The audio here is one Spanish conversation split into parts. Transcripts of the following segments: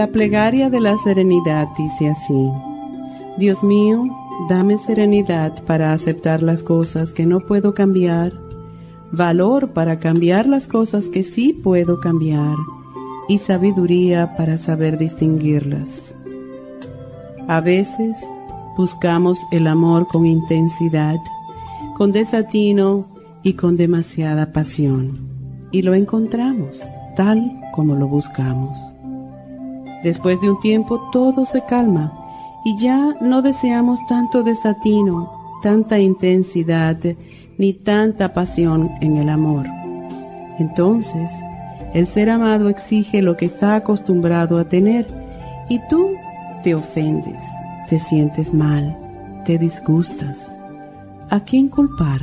La plegaria de la serenidad dice así, Dios mío, dame serenidad para aceptar las cosas que no puedo cambiar, valor para cambiar las cosas que sí puedo cambiar y sabiduría para saber distinguirlas. A veces buscamos el amor con intensidad, con desatino y con demasiada pasión, y lo encontramos tal como lo buscamos. Después de un tiempo todo se calma y ya no deseamos tanto desatino, tanta intensidad, ni tanta pasión en el amor. Entonces, el ser amado exige lo que está acostumbrado a tener y tú te ofendes, te sientes mal, te disgustas. ¿A quién culpar?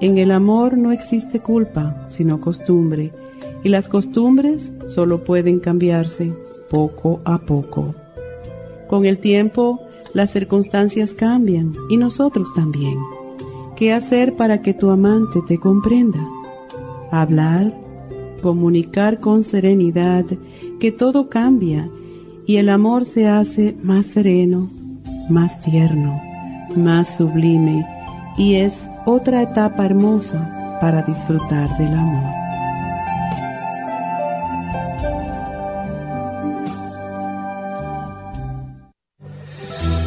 En el amor no existe culpa, sino costumbre, y las costumbres solo pueden cambiarse poco a poco. Con el tiempo, las circunstancias cambian y nosotros también. ¿Qué hacer para que tu amante te comprenda? Hablar, comunicar con serenidad que todo cambia y el amor se hace más sereno, más tierno, más sublime y es otra etapa hermosa para disfrutar del amor.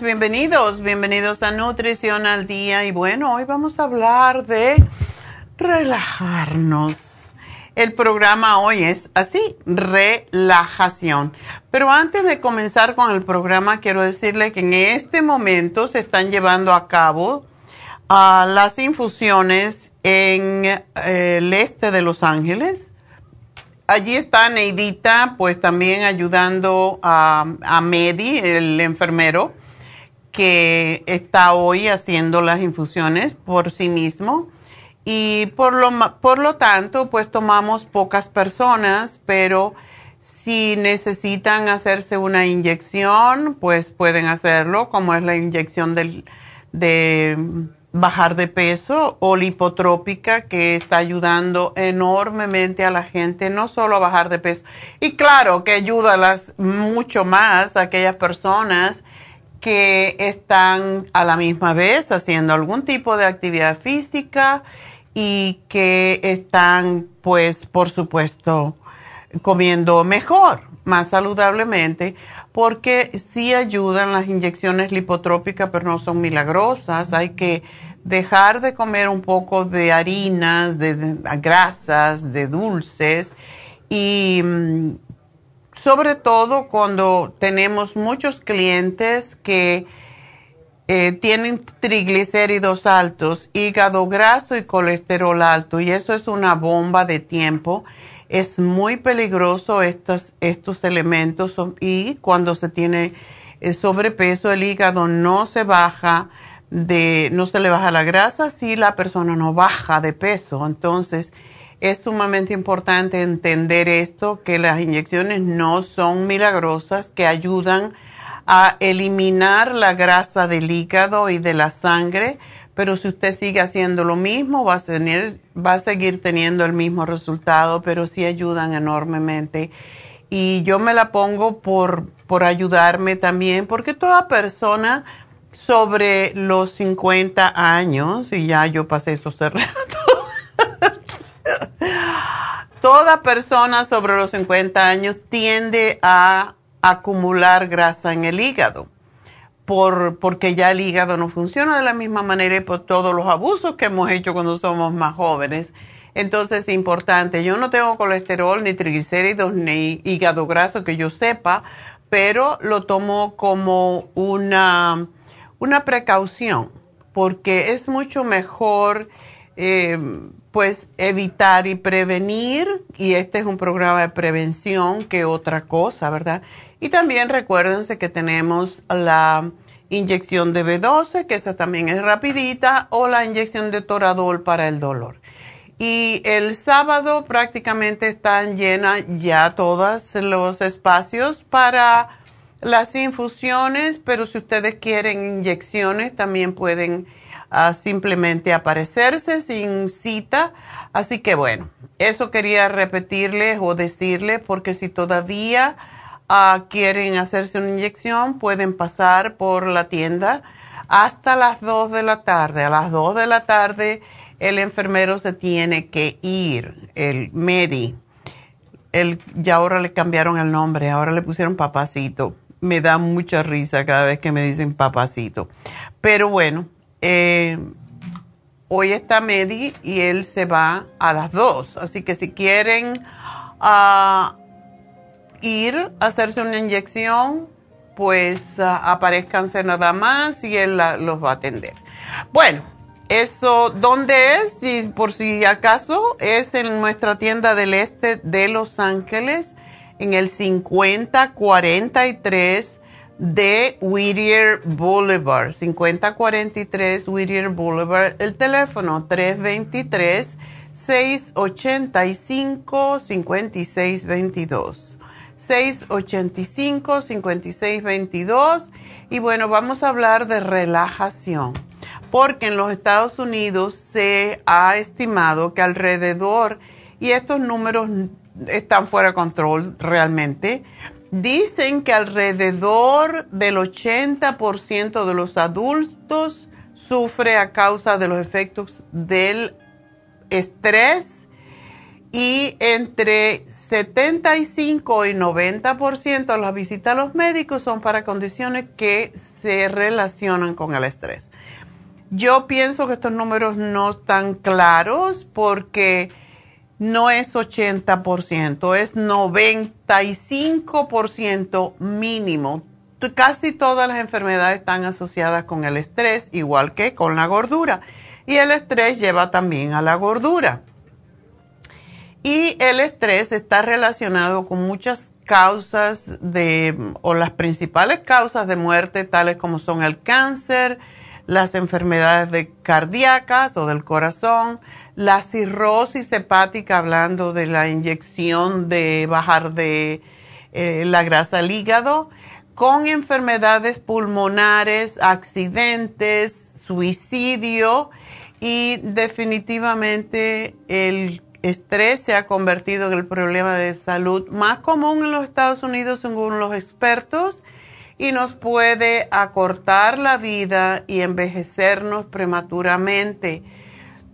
Bienvenidos, bienvenidos a Nutrición al Día. Y bueno, hoy vamos a hablar de relajarnos. El programa hoy es así, relajación. Pero antes de comenzar con el programa, quiero decirle que en este momento se están llevando a cabo ah, las infusiones en eh, el este de Los Ángeles allí está Neidita, pues también ayudando a, a Medi, el enfermero, que está hoy haciendo las infusiones por sí mismo. Y por lo, por lo tanto pues tomamos pocas personas, pero si necesitan hacerse una inyección pues pueden hacerlo como es la inyección del, de bajar de peso o lipotrópica que está ayudando enormemente a la gente, no solo a bajar de peso. Y claro que ayuda a las, mucho más a aquellas personas que están a la misma vez haciendo algún tipo de actividad física y que están, pues, por supuesto, comiendo mejor, más saludablemente, porque sí ayudan las inyecciones lipotrópicas, pero no son milagrosas. Hay que dejar de comer un poco de harinas, de, grasas, de dulces y mm, sobre todo cuando tenemos muchos clientes que eh, tienen triglicéridos altos, hígado graso y colesterol alto y eso es una bomba de tiempo es muy peligroso estos, estos elementos y cuando se tiene eh, sobrepeso el hígado no se baja de, no se le baja la grasa si la persona no baja de peso. Entonces, es sumamente importante entender esto, que las inyecciones no son milagrosas, que ayudan a eliminar la grasa del hígado y de la sangre, pero si usted sigue haciendo lo mismo, va a, tener, va a seguir teniendo el mismo resultado, pero sí ayudan enormemente. Y yo me la pongo por, por ayudarme también, porque toda persona sobre los 50 años, y ya yo pasé eso hace toda persona sobre los 50 años tiende a acumular grasa en el hígado por, porque ya el hígado no funciona de la misma manera y por todos los abusos que hemos hecho cuando somos más jóvenes. Entonces es importante, yo no tengo colesterol, ni triglicéridos, ni hígado graso que yo sepa, pero lo tomo como una, una precaución, porque es mucho mejor eh, pues evitar y prevenir, y este es un programa de prevención que otra cosa, ¿verdad? Y también recuérdense que tenemos la inyección de B12, que esa también es rapidita, o la inyección de Toradol para el dolor. Y el sábado prácticamente están llenas ya todos los espacios para las infusiones, pero si ustedes quieren inyecciones también pueden ah, simplemente aparecerse sin cita. Así que bueno, eso quería repetirles o decirles porque si todavía quieren hacerse una inyección, pueden pasar por la tienda hasta las 2 de la tarde. A las 2 de la tarde el enfermero se tiene que ir, el Medi. El, ya ahora le cambiaron el nombre, ahora le pusieron papacito. Me da mucha risa cada vez que me dicen papacito. Pero bueno, eh, hoy está Medi y él se va a las 2. Así que si quieren uh, ir a hacerse una inyección, pues uh, aparezcanse nada más y él los va a atender. Bueno, eso, ¿dónde es? Y por si acaso, es en nuestra tienda del este de Los Ángeles, en el 5043 de Whittier Boulevard. 5043 Whittier Boulevard. El teléfono 323 685 5622. 685-5622. Y bueno, vamos a hablar de relajación, porque en los Estados Unidos se ha estimado que alrededor, y estos números están fuera de control realmente, dicen que alrededor del 80% de los adultos sufre a causa de los efectos del estrés y entre 75 y 90% de las visitas a los médicos son para condiciones que se relacionan con el estrés. Yo pienso que estos números no están claros porque no es 80%, es 95% mínimo. Casi todas las enfermedades están asociadas con el estrés, igual que con la gordura. Y el estrés lleva también a la gordura. Y el estrés está relacionado con muchas causas de, o las principales causas de muerte, tales como son el cáncer, las enfermedades de cardíacas o del corazón, la cirrosis hepática, hablando de la inyección de bajar de eh, la grasa al hígado, con enfermedades pulmonares, accidentes, suicidio y definitivamente el estrés se ha convertido en el problema de salud más común en los Estados Unidos según los expertos y nos puede acortar la vida y envejecernos prematuramente.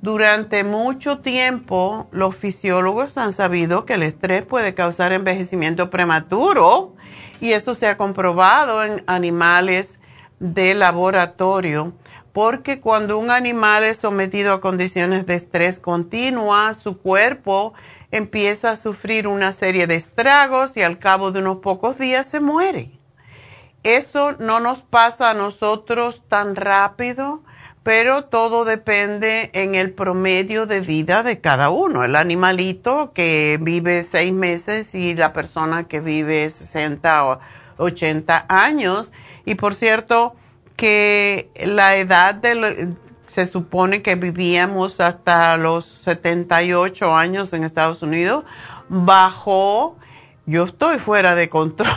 Durante mucho tiempo los fisiólogos han sabido que el estrés puede causar envejecimiento prematuro y eso se ha comprobado en animales de laboratorio porque cuando un animal es sometido a condiciones de estrés continua, su cuerpo empieza a sufrir una serie de estragos y al cabo de unos pocos días se muere. Eso no nos pasa a nosotros tan rápido, pero todo depende en el promedio de vida de cada uno. El animalito que vive seis meses y la persona que vive 60 o 80 años. Y por cierto, que la edad de, se supone que vivíamos hasta los 78 años en Estados Unidos, bajó, yo estoy fuera de control,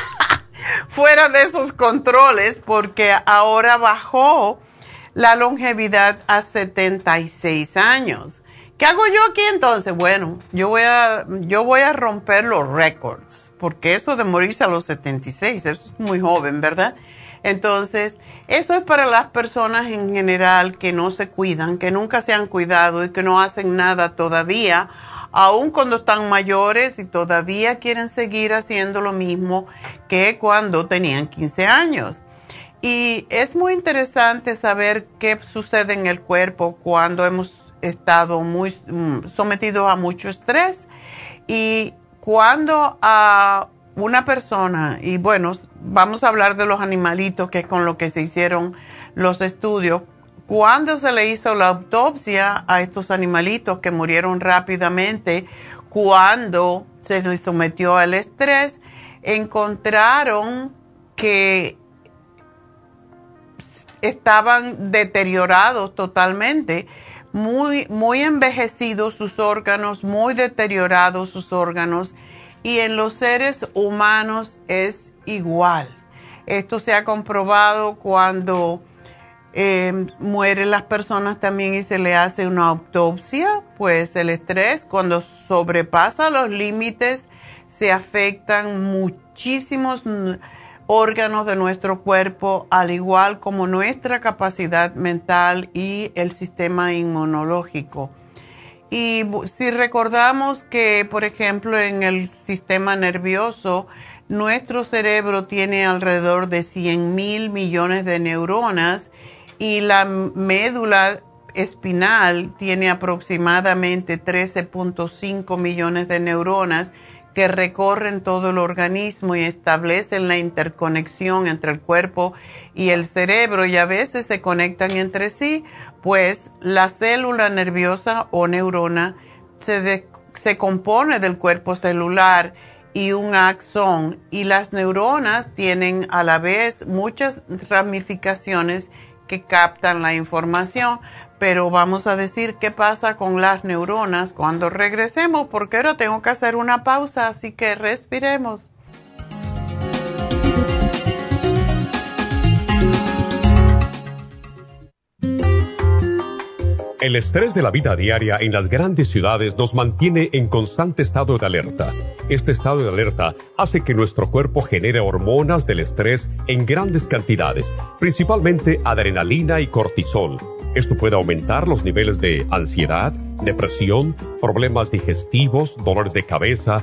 fuera de esos controles, porque ahora bajó la longevidad a 76 años. ¿Qué hago yo aquí entonces? Bueno, yo voy a, yo voy a romper los récords, porque eso de morirse a los 76, eso es muy joven, ¿verdad? Entonces, eso es para las personas en general que no se cuidan, que nunca se han cuidado y que no hacen nada todavía, aun cuando están mayores y todavía quieren seguir haciendo lo mismo que cuando tenían 15 años. Y es muy interesante saber qué sucede en el cuerpo cuando hemos estado muy mm, sometidos a mucho estrés. Y cuando a una persona, y bueno, vamos a hablar de los animalitos, que es con lo que se hicieron los estudios, cuando se le hizo la autopsia a estos animalitos que murieron rápidamente, cuando se les sometió al estrés, encontraron que estaban deteriorados totalmente, muy, muy envejecidos sus órganos, muy deteriorados sus órganos y en los seres humanos es igual. Esto se ha comprobado cuando eh, mueren las personas también y se le hace una autopsia, pues el estrés cuando sobrepasa los límites se afectan muchísimos órganos de nuestro cuerpo, al igual como nuestra capacidad mental y el sistema inmunológico. Y si recordamos que, por ejemplo, en el sistema nervioso, nuestro cerebro tiene alrededor de 100 mil millones de neuronas y la médula espinal tiene aproximadamente 13.5 millones de neuronas que recorren todo el organismo y establecen la interconexión entre el cuerpo y el cerebro y a veces se conectan entre sí, pues la célula nerviosa o neurona se, se compone del cuerpo celular y un axón y las neuronas tienen a la vez muchas ramificaciones que captan la información, pero vamos a decir qué pasa con las neuronas cuando regresemos, porque ahora tengo que hacer una pausa, así que respiremos. El estrés de la vida diaria en las grandes ciudades nos mantiene en constante estado de alerta. Este estado de alerta hace que nuestro cuerpo genere hormonas del estrés en grandes cantidades, principalmente adrenalina y cortisol. Esto puede aumentar los niveles de ansiedad, depresión, problemas digestivos, dolores de cabeza,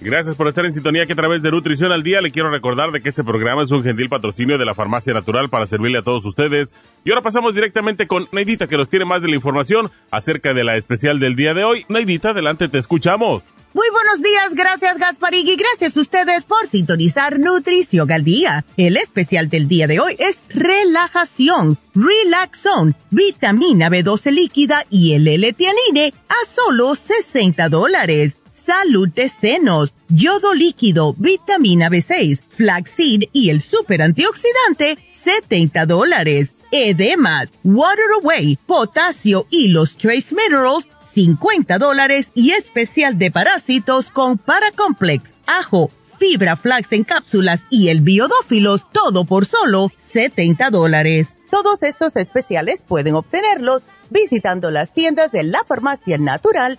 Gracias por estar en sintonía que a través de Nutrición al Día le quiero recordar de que este programa es un gentil patrocinio de la Farmacia Natural para servirle a todos ustedes. Y ahora pasamos directamente con Neidita que nos tiene más de la información acerca de la especial del día de hoy. Neidita, adelante, te escuchamos. Muy buenos días, gracias Gasparín y gracias a ustedes por sintonizar Nutrición al Día. El especial del día de hoy es relajación, relaxón, vitamina B12 líquida y el L-tianine a solo 60 dólares salud de senos, yodo líquido, vitamina B6, flaxseed y el super antioxidante, 70 dólares. Edemas, Water Away, potasio y los trace minerals, 50 dólares y especial de parásitos con Paracomplex, ajo, fibra flax en cápsulas y el biodófilos, todo por solo 70 dólares. Todos estos especiales pueden obtenerlos visitando las tiendas de la farmacia natural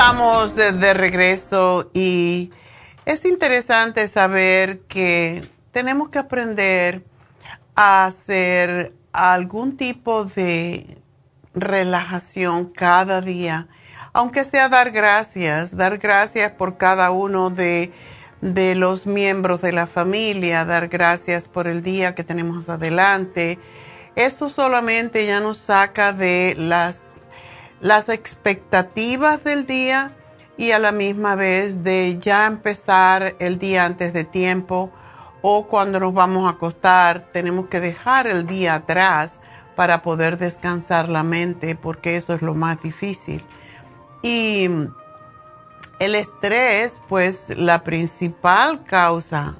Estamos de, regreso y es interesante saber que tenemos que aprender a hacer algún tipo de relajación cada día, aunque sea dar gracias, dar gracias por cada uno de, de los miembros de la familia, dar gracias por el día que tenemos adelante. Eso solamente ya nos saca de las las expectativas del día y a la misma vez de ya empezar el día antes de tiempo o cuando nos vamos a acostar tenemos que dejar el día atrás para poder descansar la mente porque eso es lo más difícil. Y el estrés, pues la principal causa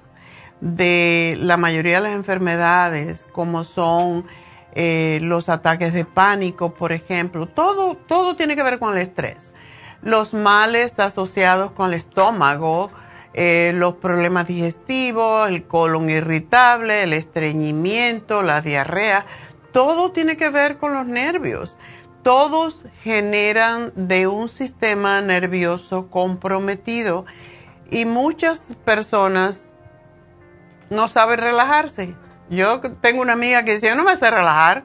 de la mayoría de las enfermedades como son eh, los ataques de pánico, por ejemplo, todo, todo tiene que ver con el estrés. Los males asociados con el estómago, eh, los problemas digestivos, el colon irritable, el estreñimiento, la diarrea, todo tiene que ver con los nervios. Todos generan de un sistema nervioso comprometido y muchas personas no saben relajarse yo tengo una amiga que dice, yo no me sé relajar.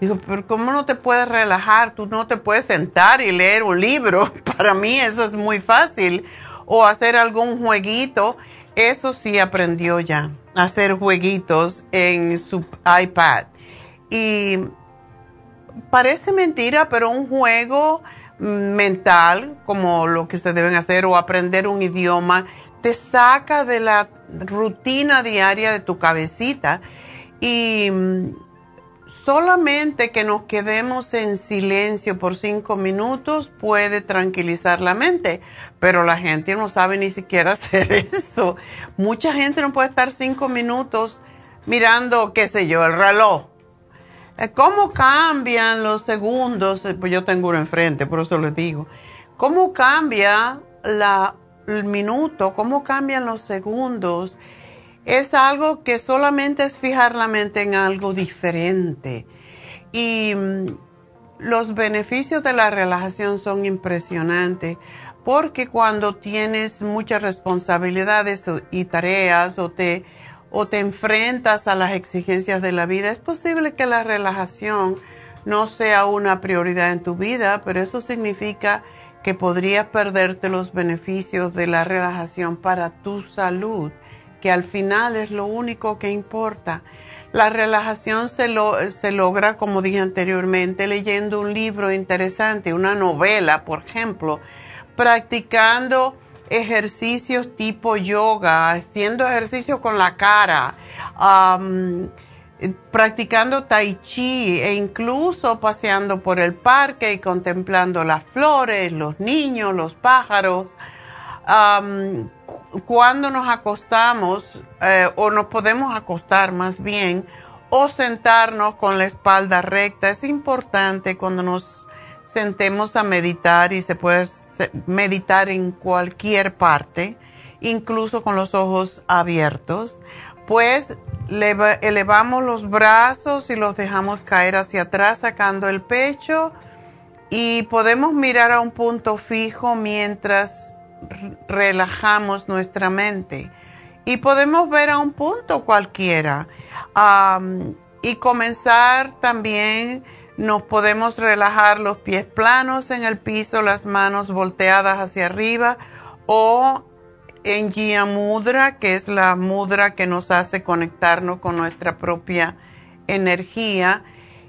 Digo, pero ¿cómo no te puedes relajar? Tú no te puedes sentar y leer un libro. Para mí eso es muy fácil. O hacer algún jueguito. Eso sí aprendió ya. Hacer jueguitos en su iPad. Y parece mentira, pero un juego mental, como lo que se deben hacer, o aprender un idioma, te saca de la rutina diaria de tu cabecita y mm, solamente que nos quedemos en silencio por cinco minutos puede tranquilizar la mente, pero la gente no sabe ni siquiera hacer eso. Mucha gente no puede estar cinco minutos mirando, qué sé yo, el reloj. Eh, ¿Cómo cambian los segundos? Eh, pues yo tengo uno enfrente, por eso les digo. ¿Cómo cambia la, el minuto? ¿Cómo cambian los segundos? es algo que solamente es fijar la mente en algo diferente. Y mm, los beneficios de la relajación son impresionantes porque cuando tienes muchas responsabilidades y tareas o te, o te enfrentas a las exigencias de la vida, es posible que la relajación no sea una prioridad en tu vida, pero eso significa que podrías perderte los beneficios de la relajación para tu salud que al final es lo único que importa. La relajación se, se logra, como dije anteriormente, leyendo un libro interesante, una novela, por ejemplo, practicando ejercicios tipo yoga, haciendo ejercicio con la cara, practicando tai chi e incluso paseando por el parque y contemplando las flores, los niños, los pájaros cuando nos acostamos eh, o nos podemos acostar más bien o sentarnos con la espalda recta. Es importante cuando nos sentemos a meditar y se puede meditar en cualquier parte, incluso con los ojos abiertos, pues elevamos los brazos y los dejamos caer hacia atrás sacando el pecho. Y podemos mirar a un punto fijo mientras relajamos nuestra mente. Y podemos ver a un punto cualquiera. Y comenzar también nos podemos relajar los pies planos en el piso, las manos volteadas hacia arriba o en Jia Mudra, que es la mudra que nos hace conectarnos con nuestra propia energía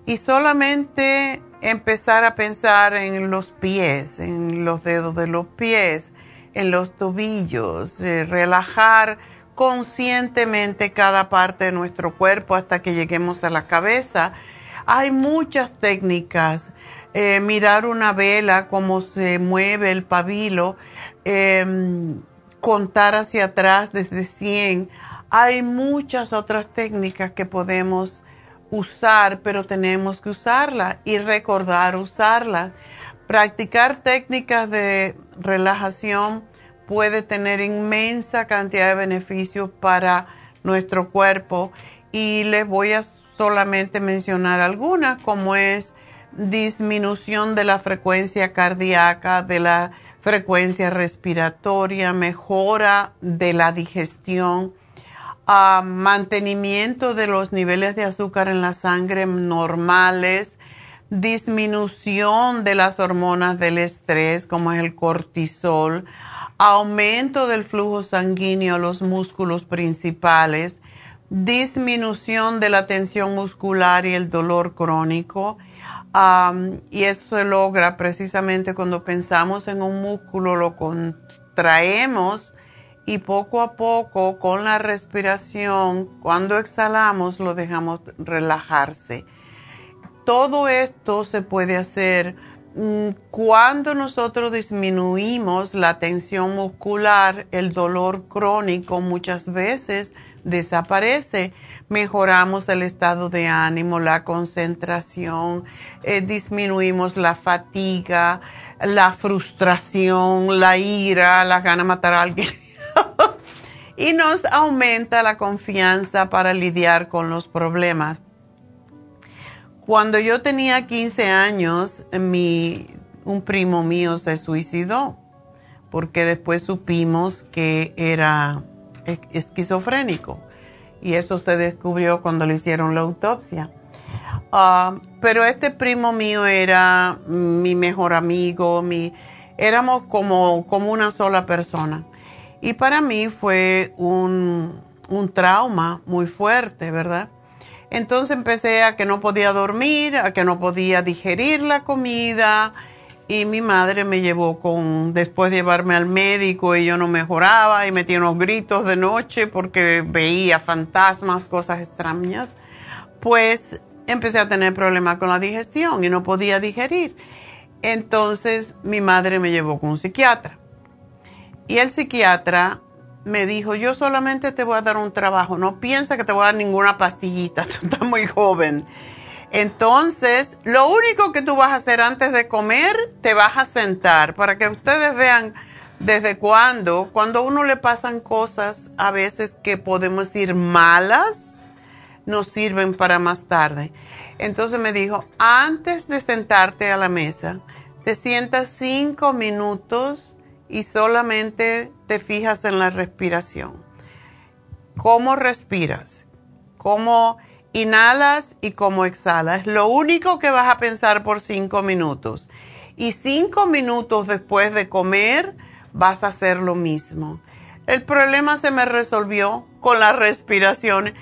y solamente empezar a pensar en los pies, en los dedos de los pies, en los tobillos, eh, relajar conscientemente cada parte de nuestro cuerpo hasta que lleguemos a la cabeza. Hay muchas técnicas. Eh, mirar una vela, cómo se mueve el pabilo, em, contar hacia atrás desde 100. Hay muchas otras técnicas que podemos usar, pero tenemos que usarlas y recordar usarlas. Practicar técnicas de relajación puede tener inmensa cantidad de beneficios para nuestro cuerpo y les voy a solamente mencionar algunas como es disminución de la frecuencia cardíaca, de la frecuencia respiratoria, mejora de la digestión, ah, mantenimiento de los niveles de azúcar en la sangre normales, disminución de las hormonas del estrés como es el cortisol, aumento del flujo sanguíneo a los músculos principales, disminución de la tensión muscular y el dolor crónico. Y eso se logra precisamente cuando pensamos en un músculo, lo contraemos y poco a poco con la respiración, cuando exhalamos, lo dejamos relajarse. Todo esto se puede hacer mm, cuando nosotros disminuimos la tensión muscular, el dolor crónico muchas veces desaparece, mejoramos el estado de ánimo, la concentración, eh, disminuimos la fatiga, la frustración, la ira, la gana de matar a alguien. y nos aumenta la confianza para lidiar con los problemas. Cuando yo tenía 15 años, mi, un primo mío se suicidó porque después supimos que era esquizofrénico y eso se descubrió cuando le hicieron la autopsia. Ah, pero este primo mío era mi mejor amigo, mi, éramos como, como una sola persona. Y para mí fue un, un trauma muy fuerte, ¿verdad? Entonces empecé a que no podía dormir, a que no podía digerir la comida y mi madre me llevó con, después de llevarme al médico y yo no mejoraba y metía unos gritos de noche porque veía fantasmas, cosas extrañas, pues empecé a tener problemas con la digestión y no podía digerir. Entonces mi madre me llevó con un psiquiatra. Y el psiquiatra me dijo, yo solamente te voy a dar un trabajo, no piensa que te voy a dar ninguna pastillita, tú estás muy joven. Entonces, lo único que tú vas a hacer antes de comer, te vas a sentar para que ustedes vean desde cuándo, cuando a uno le pasan cosas a veces que podemos decir malas, nos sirven para más tarde. Entonces me dijo, antes de sentarte a la mesa, te sientas cinco minutos y solamente te fijas en la respiración. ¿Cómo respiras? ¿Cómo inhalas y cómo exhalas? Lo único que vas a pensar por cinco minutos. Y cinco minutos después de comer vas a hacer lo mismo. El problema se me resolvió con la respiración.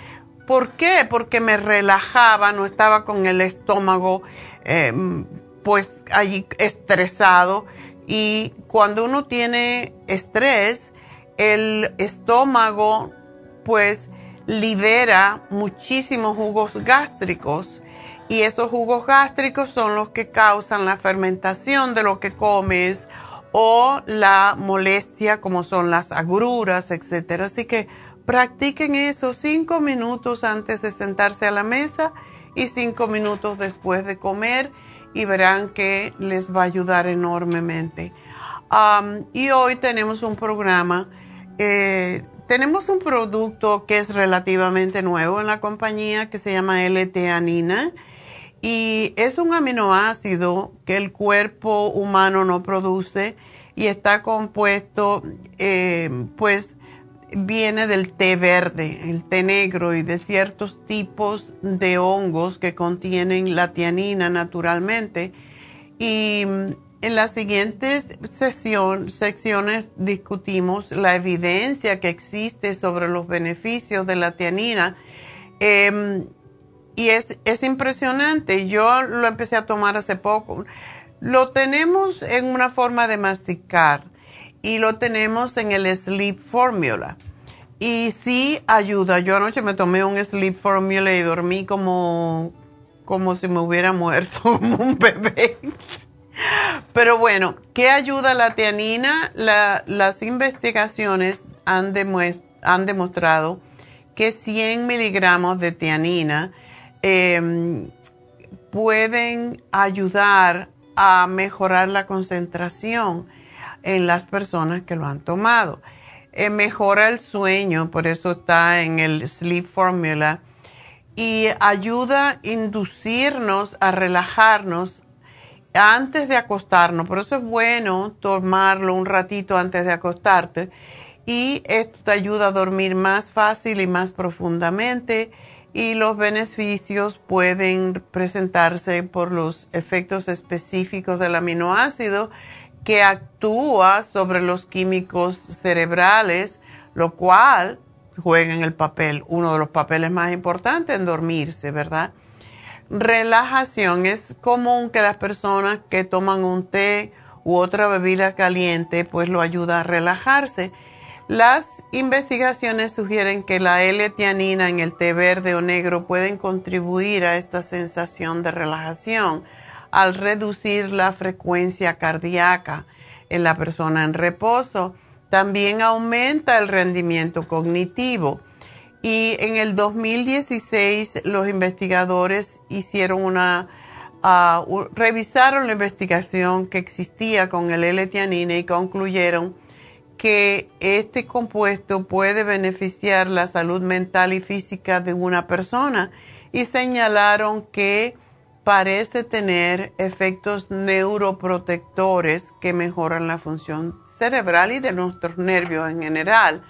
¿Por qué? Porque me relajaba, no estaba con el estómago em, pues allí estresado. Y cuando uno tiene estrés, el estómago pues libera muchísimos jugos gástricos y esos jugos gástricos son los que causan la fermentación de lo que comes o la molestia como son las agruras, etc. Así que practiquen eso cinco minutos antes de sentarse a la mesa y cinco minutos después de comer y verán que les va a ayudar enormemente. y hoy tenemos un programa, eh, tenemos un producto que es relativamente nuevo en la compañía que se llama L-teanina y es un aminoácido que el cuerpo humano no produce y está compuesto, eh, pues viene del té verde, el té negro y de ciertos tipos de hongos que contienen la tianina naturalmente. Y en las siguientes secciones discutimos la evidencia que existe sobre los beneficios de la tianina. Em, y es, es impresionante. Yo lo empecé a tomar hace poco. Lo tenemos en una forma de masticar y lo tenemos en el Sleep Formula. Y sí ayuda. Yo anoche me tomé un Sleep Formula y dormí como, como si me hubiera muerto, como un bebé. Pero bueno, ¿qué ayuda la tianina? las investigaciones han, demostrado que 100 miligramos de tianina Em, pueden ayudar a mejorar la concentración en las personas que lo han tomado. Eh, mejora el sueño, por eso está en el Sleep Formula, y ayuda a inducirnos a relajarnos antes de acostarnos. Por eso es bueno tomarlo un ratito antes de acostarte y esto te ayuda a dormir más fácil y más profundamente y los beneficios pueden presentarse por los efectos específicos del aminoácido que actúa sobre los químicos cerebrales, lo cual juega en el papel, uno de los papeles más importantes en dormirse, ¿verdad? Relajación es común que las personas que toman un té u otra bebida caliente pues lo ayuda a relajarse las investigaciones sugieren que la L-tianina en el té verde o negro pueden contribuir a esta sensación de relajación al reducir la frecuencia cardíaca en la persona en reposo. También aumenta el rendimiento cognitivo. Y en el 2016 los investigadores hicieron una, ah, revisaron la investigación que existía con el L-tianina y concluyeron que este compuesto puede beneficiar la salud mental y física de una persona y señalaron que parece tener efectos neuroprotectores que mejoran la función cerebral y de nuestros nervios en general.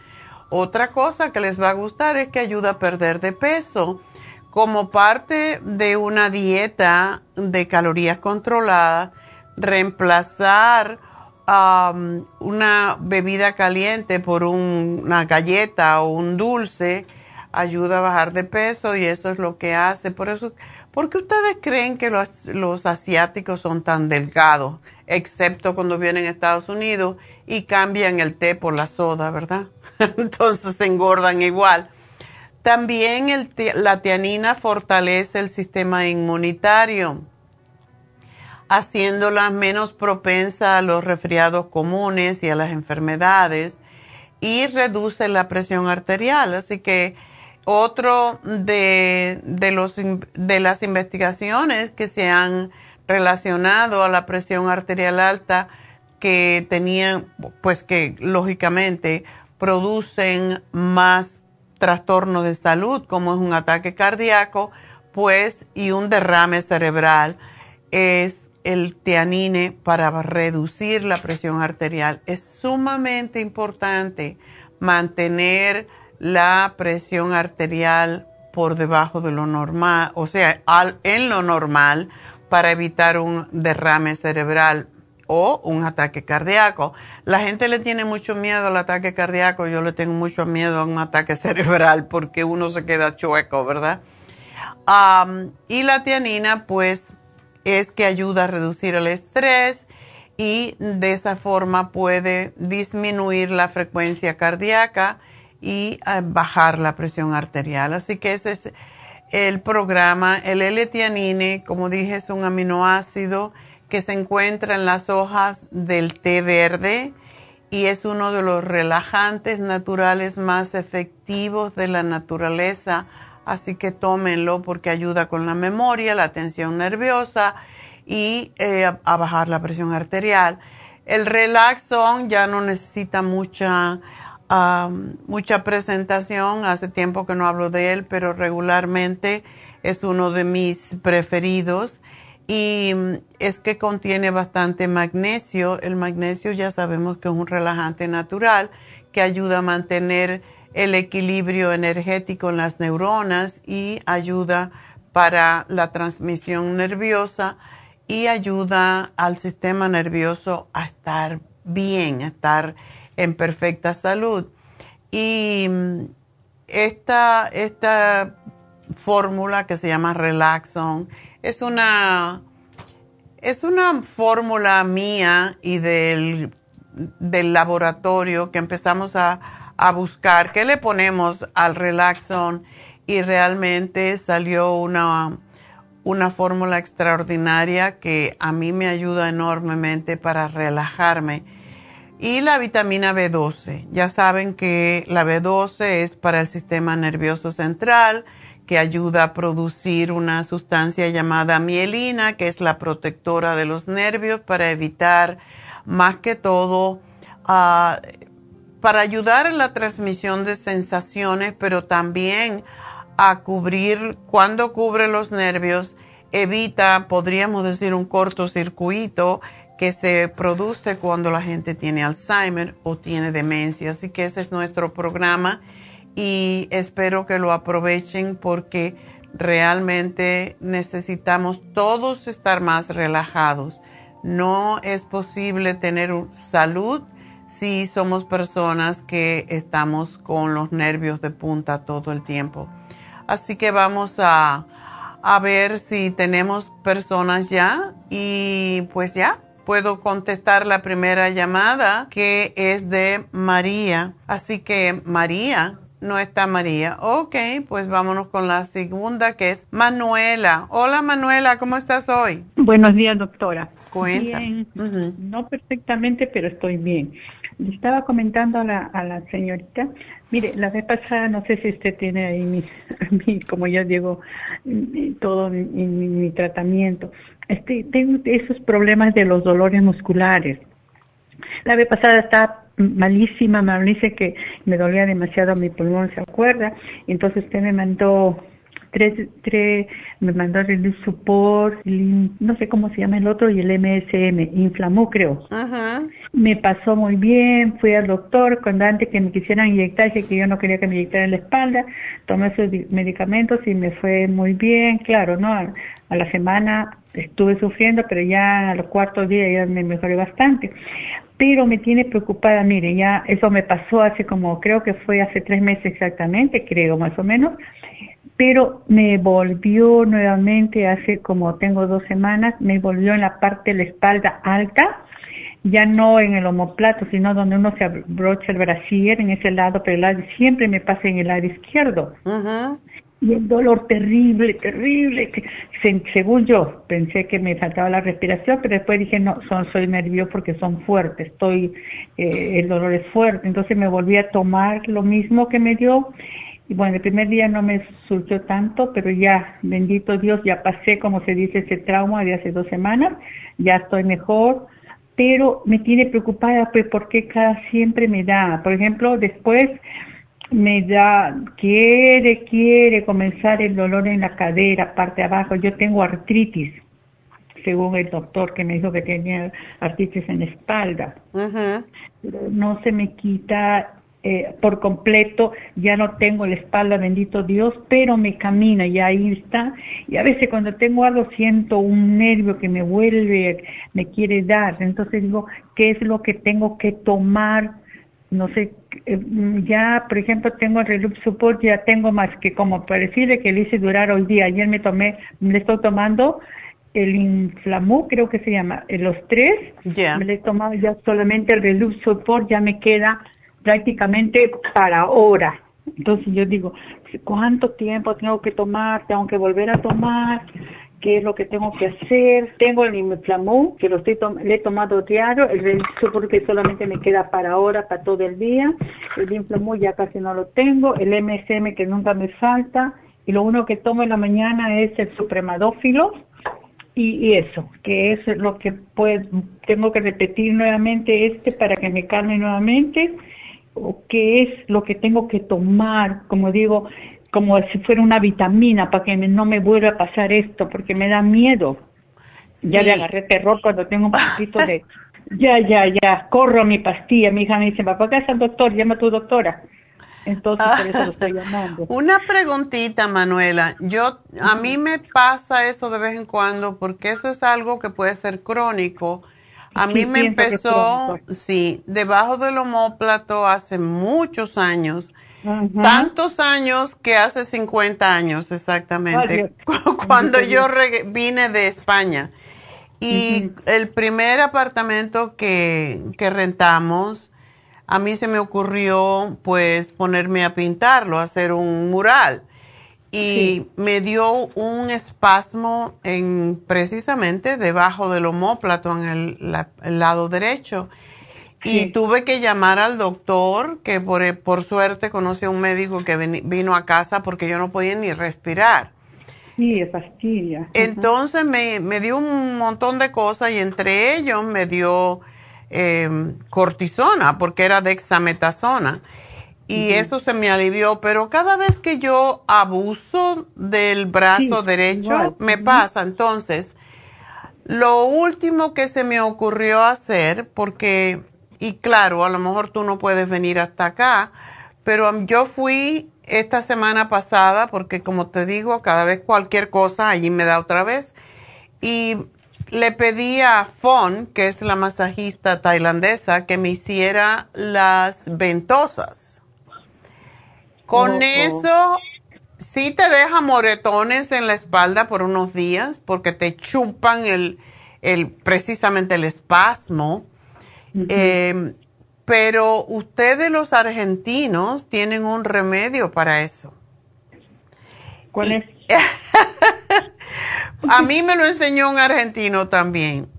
Otra cosa que les va a gustar es que ayuda a perder de peso. Como parte de una dieta de calorías controladas, reemplazar una bebida caliente por una galleta o un dulce ayuda a bajar de peso y eso es lo que hace. Por eso, ¿por qué ustedes creen que los asiáticos son tan delgados, excepto cuando vienen a Estados Unidos y cambian el té por la soda, verdad? Entonces se engordan igual. También la tianina fortalece el sistema inmunitario, haciéndola menos propensa a los resfriados comunes y a las enfermedades y reduce la presión arterial. Así que otro de, los, de las investigaciones que se han relacionado a la presión arterial alta que tenían, pues que lógicamente producen más trastorno de salud, como es un ataque cardíaco, pues, y un derrame cerebral, es el tianine para reducir la presión arterial. Es sumamente importante mantener la presión arterial por debajo de lo normal, o sea, en lo normal para evitar un derrame cerebral o un ataque cardíaco. La gente le tiene mucho miedo al ataque cardíaco, yo le tengo mucho miedo a un ataque cerebral porque uno se queda chueco, ¿verdad? y la tianina, pues, es que ayuda a reducir el estrés y de esa forma puede disminuir la frecuencia cardíaca y eh, bajar la presión arterial. Así que ese es el programa. El L-tianine, como dije, es un aminoácido que se encuentra en las hojas del té verde y es uno de los relajantes naturales más efectivos de la naturaleza. Así que tómenlo porque ayuda con la memoria, la tensión nerviosa y eh, a bajar la presión arterial. El Relaxon ya no necesita mucha mucha presentación. Hace tiempo que no hablo de él, pero regularmente es uno de mis preferidos. Y mm, es que contiene bastante magnesio. El magnesio ya sabemos que es un relajante natural que ayuda a mantener el equilibrio energético en las neuronas y ayuda para la transmisión nerviosa y ayuda al sistema nervioso a estar bien, a estar en perfecta salud. Y mm, esta, esta fórmula que se llama Relaxon es una, es una fórmula mía y del, del laboratorio que empezamos a, a buscar. Qué le ponemos al Relaxon y realmente salió una, una fórmula extraordinaria que a mí me ayuda enormemente para relajarme. Y la vitamina B12. Ya saben que la B12 es para el sistema nervioso central, que ayuda a producir una sustancia llamada mielina, que es la protectora de los nervios para evitar más que todo, ah, para ayudar en la transmisión de sensaciones, pero también a cubrir, cuando cubre los nervios, evita, podríamos decir, un cortocircuito que se produce cuando la gente tiene Alzheimer o tiene demencia. Así que ese es nuestro programa y espero que lo aprovechen porque realmente necesitamos todos estar más relajados. No es posible tener salud si somos personas que estamos con los nervios de punta todo el tiempo. Así que vamos a, a ver si tenemos personas ya y pues ya puedo contestar la primera llamada que es de María. Así que María, no está María. Ok, pues vámonos con la segunda que es Manuela. Hola Manuela, ¿cómo estás hoy? Buenos días, doctora. Cuenta. Bien, no perfectamente, pero estoy bien. Le estaba comentando a la, a la señorita, mire, la vez pasada, no sé si usted tiene ahí mi, como ya digo, todo mi tratamiento este, tengo esos problemas de los dolores musculares. La vez pasada estaba malísima, me dice que me dolía demasiado mi pulmón, ¿se acuerda? Entonces usted me mandó tres, tres, me mandó el support, no sé cómo se llama el otro, y el MSM, inflamó creo. Me pasó muy bien, fui al doctor, cuando antes que me quisieran inyectar, dije que yo no quería que me inyectaran en la espalda, tomé esos medicamentos y me fue muy bien, claro, ¿no? A, la semana estuve sufriendo, pero ya a los cuartos días ya me mejoré bastante pero me tiene preocupada, mire, ya eso me pasó hace como, creo que fue hace tres meses exactamente, creo más o menos, pero me volvió nuevamente hace como tengo dos semanas, me volvió en la parte de la espalda alta, ya no en el homoplato, sino donde uno se abrocha el brasier en ese lado, pero el lado, siempre me pasa en el lado izquierdo. Y el dolor terrible, terrible. según yo, pensé que me faltaba la respiración, pero después dije, no, son, soy nervioso porque son fuertes, estoy, eh, el dolor es fuerte. Entonces me volví a tomar lo mismo que me dio. Y bueno, el primer día no me surgió tanto, pero ya, bendito Dios, ya pasé, como se dice, ese trauma de hace dos semanas, ya estoy mejor pero me tiene preocupada pues porque cada siempre me da. Por ejemplo, después me da, quiere, quiere comenzar el dolor en la cadera, parte de abajo. Yo tengo artritis, según el doctor que me dijo que tenía artritis en la espalda. no se me quita eh, por completo, ya no tengo la espalda, bendito Dios, pero me camina y ahí está. Y a veces cuando tengo algo siento un nervio que me vuelve, me quiere dar. Entonces digo, ¿qué es lo que tengo que tomar? No sé, eh, ya por ejemplo tengo el Relux Support, ya tengo más que como parecido que le hice durar hoy día. Ayer me tomé, me estoy tomando el Inflamú, creo que se llama, eh, los tres. Me le he tomado ya solamente el Relux Support, ya me queda prácticamente para ahora. Entonces yo digo, ¿cuánto tiempo tengo que tomar? ¿Tengo que volver a tomar? ¿Qué es lo que tengo que hacer? Tengo el Inflamú, que lo estoy le he tomado diario, el porque solamente me queda para ahora, para todo el día. El Inflamú ya casi no lo tengo, el MSM que nunca me falta, y lo único que tomo en la mañana es el supremadófilo, y, eso, que es lo que pues tengo que repetir nuevamente este para que me calme nuevamente o qué es lo que tengo que tomar, como digo, como si fuera una vitamina para que no me vuelva a pasar esto, porque me da miedo. Ya le agarré terror cuando tengo un poquito de, ya, ya, ya, corro mi pastilla. Mi hija me dice, papá, ¿qué es el doctor? Llama a tu doctora. Entonces, por eso lo estoy llamando. Una preguntita, Manuela. Yo, a mí me pasa eso de vez en cuando, porque eso es algo que puede ser crónico a mí me empezó, sí, debajo del homóplato hace muchos años. Tantos años que hace 50 años exactamente, cuando yo vine de España. Y el primer apartamento que, que rentamos, a mí se me ocurrió pues ponerme a pintarlo, hacer un mural y me dio un espasmo en precisamente debajo del homóplato en el, lado derecho. Y tuve que llamar al doctor, que por, por suerte conocí a un médico que vino a casa porque yo no podía ni respirar. Sí, es fastidia. Entonces me, me, dio un montón de cosas y entre ellos me dio em, cortisona porque era dexametasona y eso se me alivió, pero cada vez que yo abuso del brazo derecho, me pasa. Entonces, lo último que se me ocurrió hacer, porque, y claro, a lo mejor tú no puedes venir hasta acá, pero yo fui esta semana pasada, porque como te digo, cada vez cualquier cosa allí me da otra vez, y le pedí a Fon, que es la masajista tailandesa, que me hiciera las ventosas con eso, sí te deja moretones en la espalda por unos días porque te chupan el, el precisamente el espasmo. Eh, pero ustedes los argentinos tienen un remedio para eso. ¿Cuál es? a mí me lo enseñó un argentino también.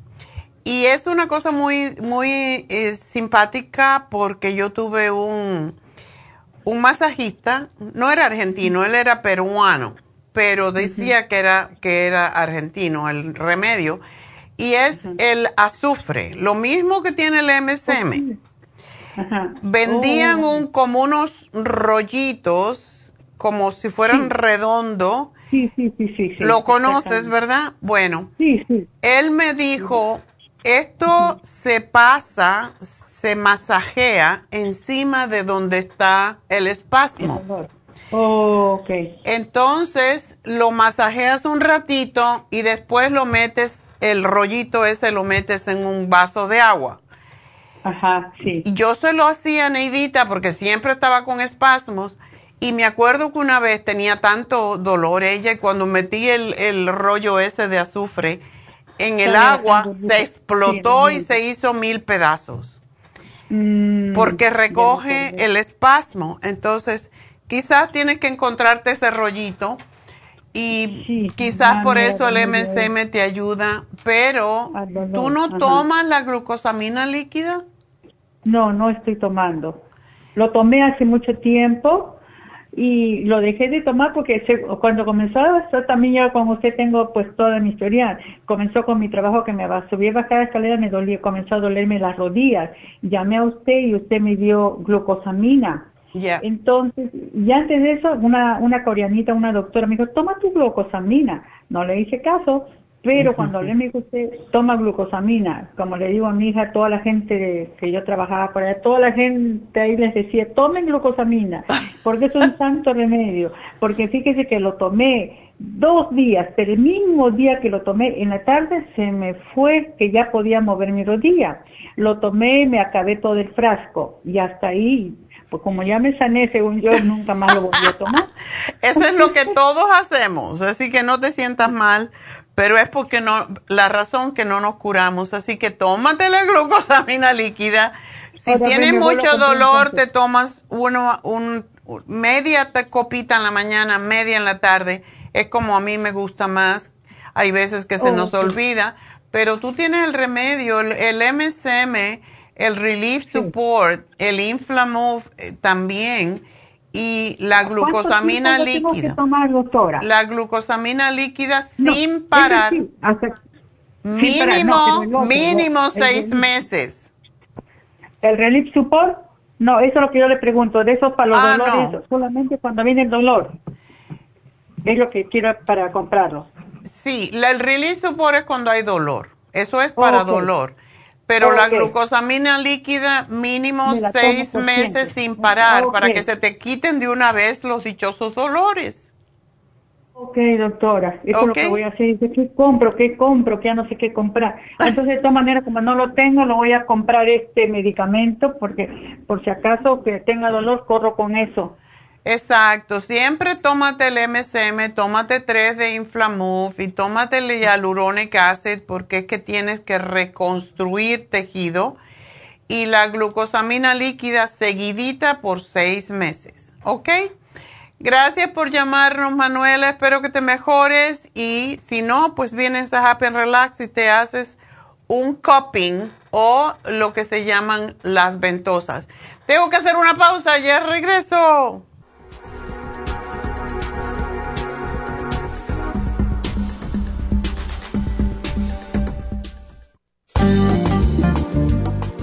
Y es una cosa muy, muy eh, simpática porque yo tuve un, un masajista, no era argentino, él era peruano, pero decía que, era, que era argentino el remedio, y es el azufre, lo mismo que tiene el MSM. Vendían oh. un, como unos rollitos, como si fueran redondo. Sí, sí, sí, sí, Lo conoces, ¿verdad? Bueno, él me dijo, esto se pasa, se masajea encima de donde está el espasmo. Oh, ok. Entonces lo masajeas un ratito y después lo metes, el rollito ese lo metes en un vaso de agua. Ajá, sí. Yo se lo hacía a Neidita porque siempre estaba con espasmos y me acuerdo que una vez tenía tanto dolor ella y cuando metí el, el rollo ese de azufre, en el agua, se explotó y se hizo mil pedazos. Mm, porque recoge el espasmo. Entonces, quizás tienes que encontrarte ese rollito y quizás por eso el MSM te ayuda, pero ¿tú no tomas la glucosamina líquida? No, no estoy tomando. Lo tomé hace mucho tiempo y lo dejé de tomar porque cuando comenzó también yo con usted tengo pues toda mi historia. Comenzó con mi trabajo que me va a subir bajar la escalera me dolía comenzó a dolerme las rodillas. Llamé a usted y usted me dio glucosamina. Entonces y antes de eso una una coreanita una doctora me dijo toma tu glucosamina no le hice caso pero cuando le me dijo usted, toma glucosamina, como le digo a mi hija, toda la gente que yo trabajaba por allá, toda la gente ahí les decía, tomen glucosamina, porque es un santo remedio. Porque fíjese que lo tomé dos días, pero el mismo día que lo tomé, en la tarde se me fue que ya podía mover mi rodilla. Lo tomé, me acabé todo el frasco y hasta ahí pues como ya me sané, según yo, nunca más lo volví a tomar. Eso es lo que todos hacemos, así que no te sientas mal, pero es porque no, la razón que no nos curamos. Así que tómate la glucosamina líquida. Si tienes mucho dolor, te tomas uno, un, media copita en la mañana, media en la tarde. Es como a mí me gusta más. Hay veces que se nos olvida, pero tú tienes el remedio, el, el MSM, el Relief Support, el Inflamove eh, también y la glucosamina líquida. La glucosamina líquida sin parar. mínimo, mínimo seis meses. ¿El Relief Support? No, eso es lo que yo le pregunto. De eso para los ah, dolores, solamente cuando viene el dolor. Es lo que quiero para comprarlo. Sí, el Relief Support es cuando hay dolor. Eso es para dolor. Pero la glucosamina líquida mínimo seis meses sin parar para que se te quiten de una vez los dichosos dolores. Ok, doctora, eso es lo que voy a hacer. ¿qué compro? ¿Qué compro? Que ya no sé qué comprar. Entonces, de todas maneras, como no lo tengo, lo voy a comprar este medicamento porque por si acaso que tenga dolor, corro con eso. Exacto, siempre tómate el MSM, tómate tres de Inflamuf y tómate el Hyaluronic Acid porque es que tienes que reconstruir tejido y la glucosamina líquida seguidita por seis meses, ¿ok? Gracias por llamarnos, Manuela, espero que te mejores y si no, pues vienes a Happy Relax y te haces un cupping o lo que se llaman las ventosas. Tengo que hacer una pausa, ya regreso.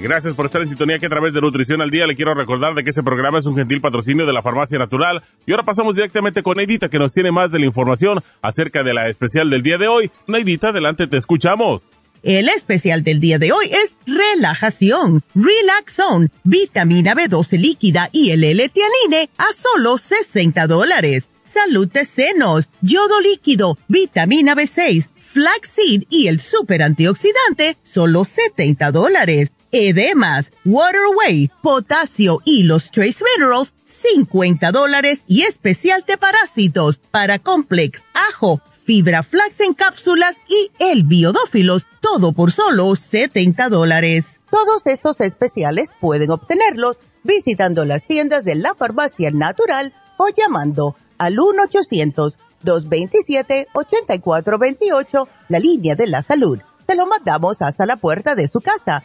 Gracias por estar en sintonía que a través de Nutrición al Día le quiero recordar de que este programa es un gentil patrocinio de la Farmacia Natural. Y ahora pasamos directamente con Neidita que nos tiene más de la información acerca de la especial del día de hoy. Neidita, adelante, te escuchamos. El especial del día de hoy es relajación, relaxón, vitamina B12 líquida y el L-tianine a solo 60 dólares. Salud de senos, yodo líquido, vitamina B6, flaxseed y el super antioxidante, solo 70 dólares edemas, waterway, potasio y los trace minerals, 50 dólares y especial de parásitos para complex, ajo, fibra flax en cápsulas y el biodófilos, todo por solo 70 dólares. Todos estos especiales pueden obtenerlos visitando las tiendas de la farmacia natural o llamando al 1 800 1-800-227-8428, la línea de la salud. Se lo mandamos hasta la puerta de su casa.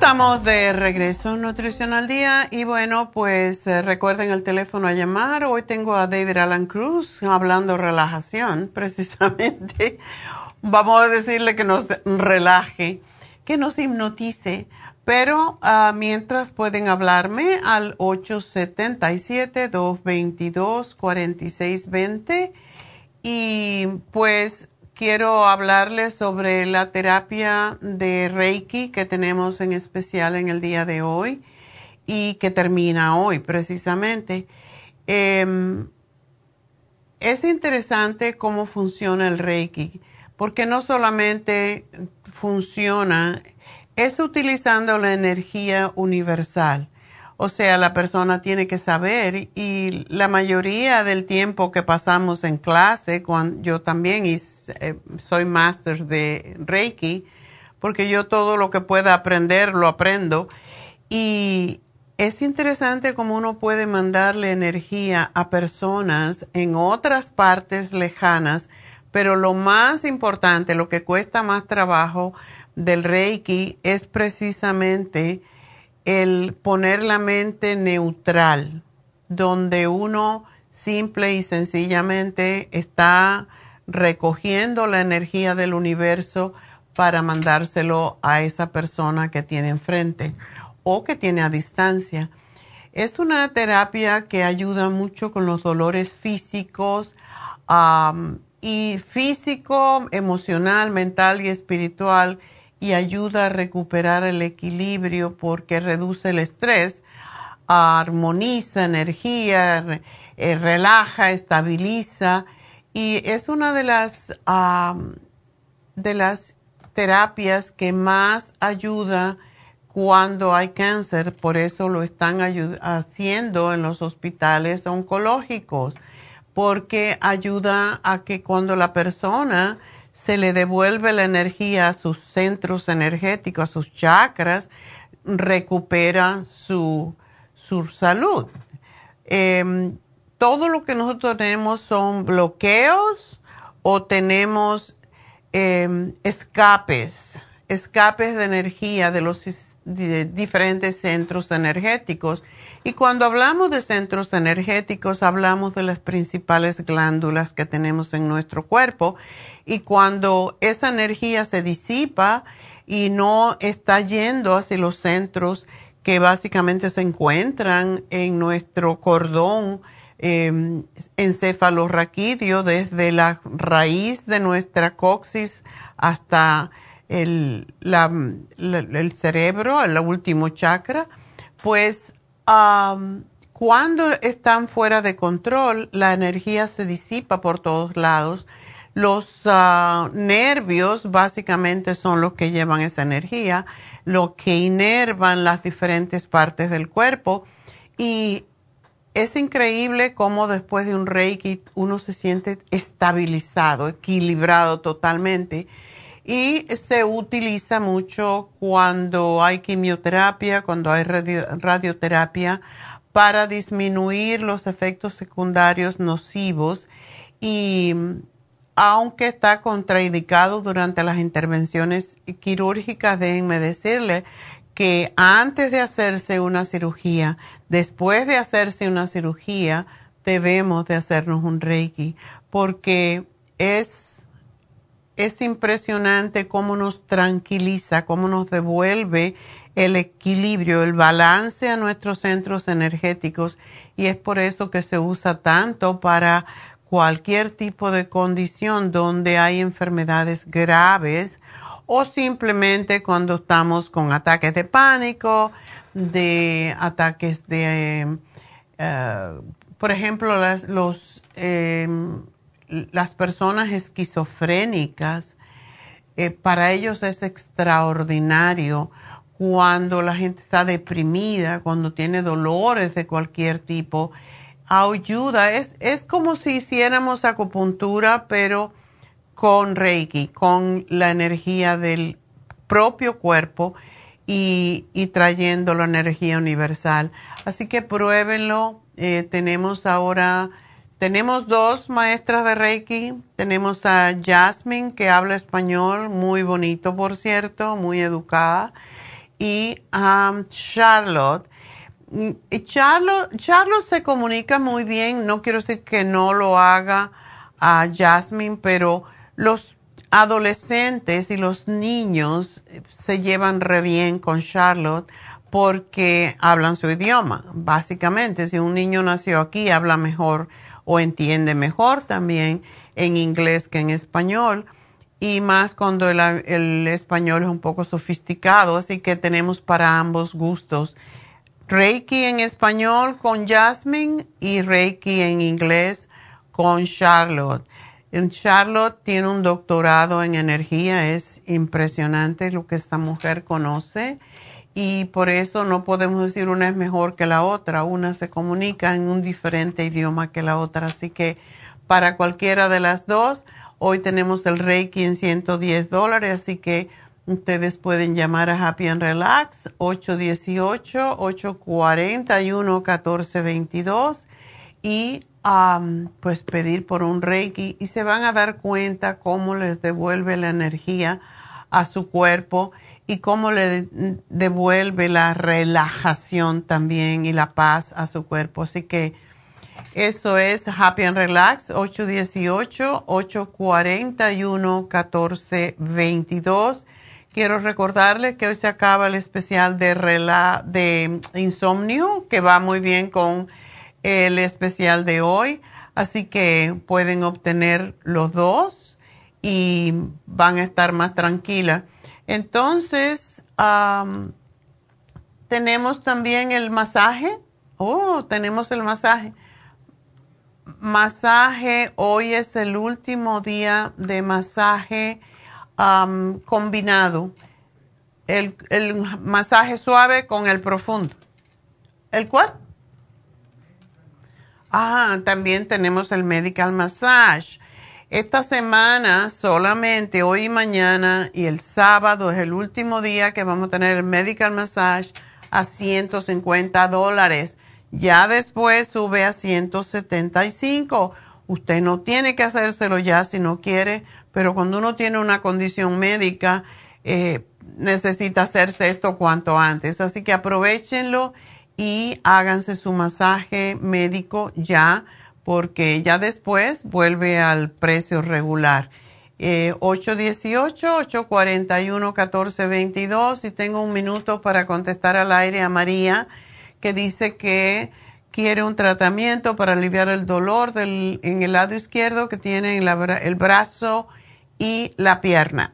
Estamos de regreso Nutrición al Día y bueno, pues eh, recuerden el teléfono a llamar. Hoy tengo a David Alan Cruz hablando relajación, precisamente. Vamos a decirle que nos relaje, que nos hipnotice, pero uh, mientras pueden hablarme al 877-222-4620 y pues quiero hablarles sobre la terapia de Reiki que tenemos en especial en el día de hoy y que termina hoy precisamente. Eh, es interesante cómo funciona el Reiki, porque no solamente funciona, es utilizando la energía universal. O sea, la persona tiene que saber y la mayoría del tiempo que pasamos en clase, cuando yo también eh, soy máster de Reiki, porque yo todo lo que pueda aprender lo aprendo. Y es interesante cómo uno puede mandarle energía a personas en otras partes lejanas, pero lo más importante, lo que cuesta más trabajo del Reiki es precisamente el poner la mente neutral, donde uno simple y sencillamente está recogiendo la energía del universo para mandárselo a esa persona que tiene enfrente o que tiene a distancia. Es una terapia que ayuda mucho con los dolores físicos y físico, emocional, mental y espiritual y ayuda a recuperar el equilibrio porque reduce el estrés, armoniza energía, eh, relaja, estabiliza y es una de las, de las terapias que más ayuda cuando hay cáncer, por eso lo están haciendo en los hospitales oncológicos, porque ayuda a que cuando la persona se le devuelve la energía a sus centros energéticos, a sus chakras, recupera su, salud. Em, todo lo que nosotros tenemos son bloqueos o tenemos em, escapes, escapes de energía de los diferentes centros energéticos. Y cuando hablamos de centros energéticos, hablamos de las principales glándulas que tenemos en nuestro cuerpo y cuando esa energía se disipa y no está yendo hacia los centros que básicamente se encuentran en nuestro cordón eh, encefalorraquídeo, desde la raíz de nuestra coxis hasta el, el cerebro, el último chakra, pues cuando están fuera de control, la energía se disipa por todos lados. Los ah, nervios básicamente son los que llevan esa energía, lo que inervan las diferentes partes del cuerpo. Y es increíble cómo después de un reiki uno se siente estabilizado, equilibrado totalmente y se utiliza mucho cuando hay quimioterapia, cuando hay radioterapia para disminuir los efectos secundarios nocivos y aunque está contraindicado durante las intervenciones quirúrgicas, déjenme decirle que antes de hacerse una cirugía, después de hacerse una cirugía, debemos de hacernos un reiki, porque es, es impresionante cómo nos tranquiliza, cómo nos devuelve el equilibrio, el balance a nuestros centros energéticos y es por eso que se usa tanto para cualquier tipo de condición donde hay enfermedades graves o simplemente cuando estamos con ataques de pánico, de ataques de, eh, por ejemplo, las, los, em, las personas esquizofrénicas eh, para ellos es extraordinario cuando la gente está deprimida, cuando tiene dolores de cualquier tipo. Ayuda, es, es como si hiciéramos acupuntura, pero con Reiki, con la energía del propio cuerpo y, trayendo la energía universal. Así que pruébenlo. Eh, tenemos ahora, tenemos dos maestras de Reiki. Tenemos a Jasmine, que habla español, muy bonito, por cierto, muy educada. Y a Charlotte. Mm, Charlotte, Charlotte se comunica muy bien, no quiero decir que no lo haga a Jasmine, pero los adolescentes y los niños se llevan re bien con Charlotte porque hablan su idioma. Básicamente, si un niño nació aquí, habla mejor o entiende mejor también en inglés que en español. Y más cuando el, el español es un poco sofisticado, así que tenemos para ambos gustos. Reiki en español con Jasmine y Reiki en inglés con Charlotte. Charlotte tiene un doctorado en energía, es impresionante lo que esta mujer conoce y por eso no podemos decir una es mejor que la otra, una se comunica en un diferente idioma que la otra, así que para cualquiera de las dos, hoy tenemos el Reiki en 110 dólares, así que ustedes pueden llamar a Happy and Relax 818-841-1422 y pues pedir por un Reiki y se van a dar cuenta cómo les devuelve la energía a su cuerpo y cómo le devuelve la relajación también y la paz a su cuerpo. Así que eso es Happy and Relax 818-841-1422. Quiero recordarles que hoy se acaba el especial de, de insomnio que va muy bien con el especial de hoy, así que pueden obtener los dos y van a estar más tranquilas. Entonces, tenemos también el masaje. Oh, tenemos el masaje. Masaje, hoy es el último día de masaje combinado. El, el masaje suave con el profundo. ¿El cuál? Ah, también tenemos el Medical Massage. Esta semana solamente, hoy y mañana y el sábado es el último día que vamos a tener el Medical Massage a 150 dólares. Ya después sube a 175. Usted no tiene que hacérselo ya si no quiere, pero cuando uno tiene una condición médica, eh, necesita hacerse esto cuanto antes. Así que aprovechenlo y háganse su masaje médico ya, porque ya después vuelve al precio regular. 818-841-1422 eh, y tengo un minuto para contestar al aire a María que dice que quiere un tratamiento para aliviar el dolor del, en el lado izquierdo que tiene en el brazo y la pierna,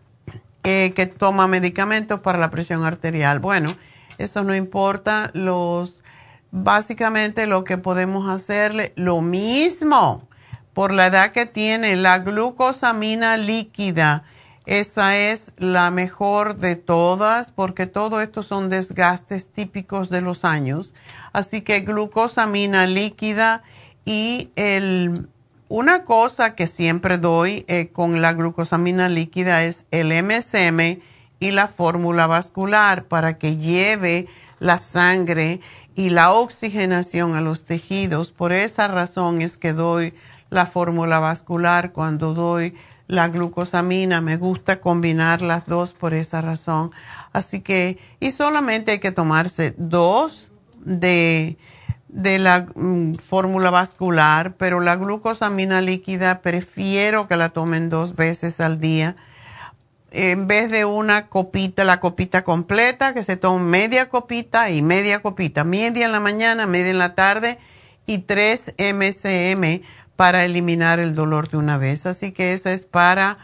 eh, que toma medicamentos para la presión arterial. Bueno, eso no importa. Los, básicamente lo que podemos hacerle, lo mismo, por la edad que tiene, la glucosamina líquida. Esa es la mejor de todas porque todo esto son desgastes típicos de los años. Así que glucosamina líquida y el, una cosa que siempre doy eh, con la glucosamina líquida es el MSM y la fórmula vascular para que lleve la sangre y la oxigenación a los tejidos. Por esa razón es que doy la fórmula vascular cuando doy la glucosamina. Me gusta combinar las dos por esa razón. Así que, y solamente hay que tomarse dos de, de la mm, fórmula vascular, pero la glucosamina líquida prefiero que la tomen dos veces al día en vez de una copita, la copita completa, que se tome media copita y media copita, media en la mañana, media en la tarde y tres MCM para eliminar el dolor de una vez. Así que esa es para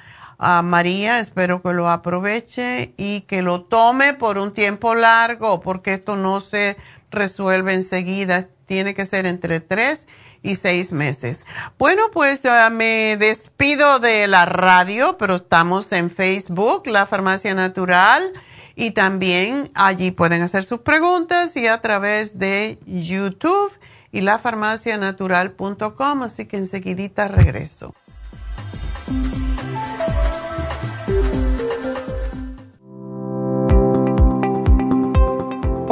a María, espero que lo aproveche y que lo tome por un tiempo largo, porque esto no se resuelve enseguida, tiene que ser entre tres y seis meses. Bueno, pues me despido de la radio, pero estamos en Facebook, La Farmacia Natural, y también allí pueden hacer sus preguntas y a través de YouTube y lafarmacianatural.com, así que enseguidita regreso.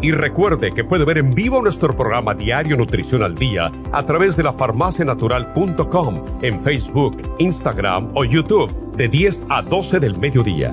Y recuerde que puede ver en vivo nuestro programa Diario Nutrición al Día a través de la farmacianatural.com en Facebook, Instagram o YouTube de 10 a 12 del mediodía.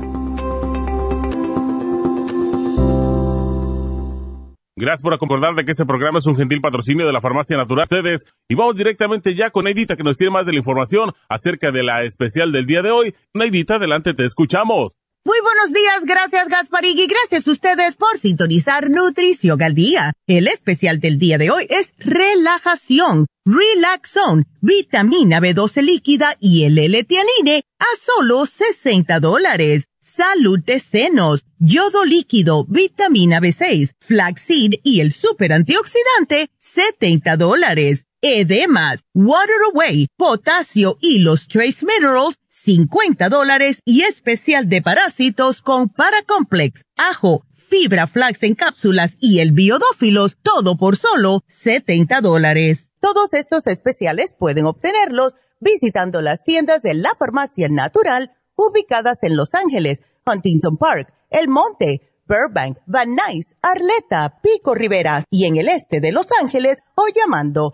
Gracias por acordar de que este programa es un gentil patrocinio de la Farmacia Natural. Ustedes, y vamos directamente ya con Neidita que nos tiene más de la información acerca de la especial del día de hoy. Neidita, adelante, te escuchamos. Muy buenos días, gracias Gasparig gracias a ustedes por sintonizar Nutrición al Día. El especial del día de hoy es relajación, Relaxone, vitamina B12 líquida y el L-Tianine a solo 60 dólares. Salud de senos, yodo líquido, vitamina B6, flaxseed y el super antioxidante, 70 dólares. Edemas, Water Away, potasio y los trace minerals, 50 dólares y especial de parásitos con Paracomplex, ajo, fibra flax en cápsulas y el biodófilos, todo por solo 70 dólares. Todos estos especiales pueden obtenerlos visitando las tiendas de la farmacia natural ubicadas en Los Ángeles, Huntington Park, El Monte, Burbank, Van Nuys, Arleta, Pico Rivera y en el este de Los Ángeles o llamando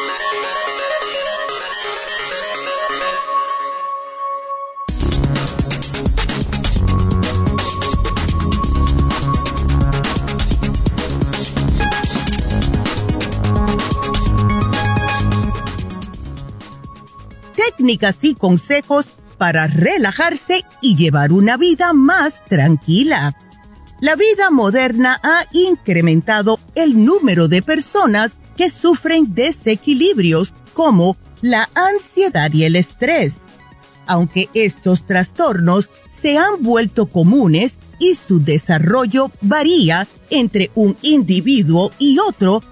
Técnicas y consejos para relajarse y llevar una vida más tranquila. La vida moderna ha incrementado el número de personas que sufren desequilibrios como la ansiedad y el estrés. Aunque estos trastornos se han vuelto comunes y su desarrollo varía entre un individuo y otro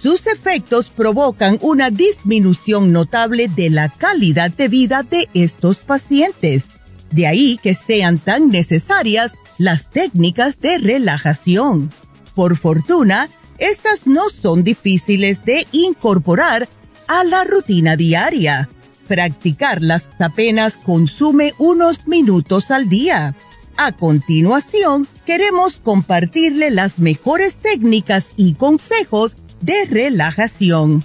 sus efectos provocan una disminución notable de la calidad de vida de estos pacientes. De ahí que sean tan necesarias las técnicas de relajación. Por fortuna, estas no son difíciles de incorporar a la rutina diaria. Practicarlas apenas consume unos minutos al día. A continuación, queremos compartirle las mejores técnicas y consejos de relajación.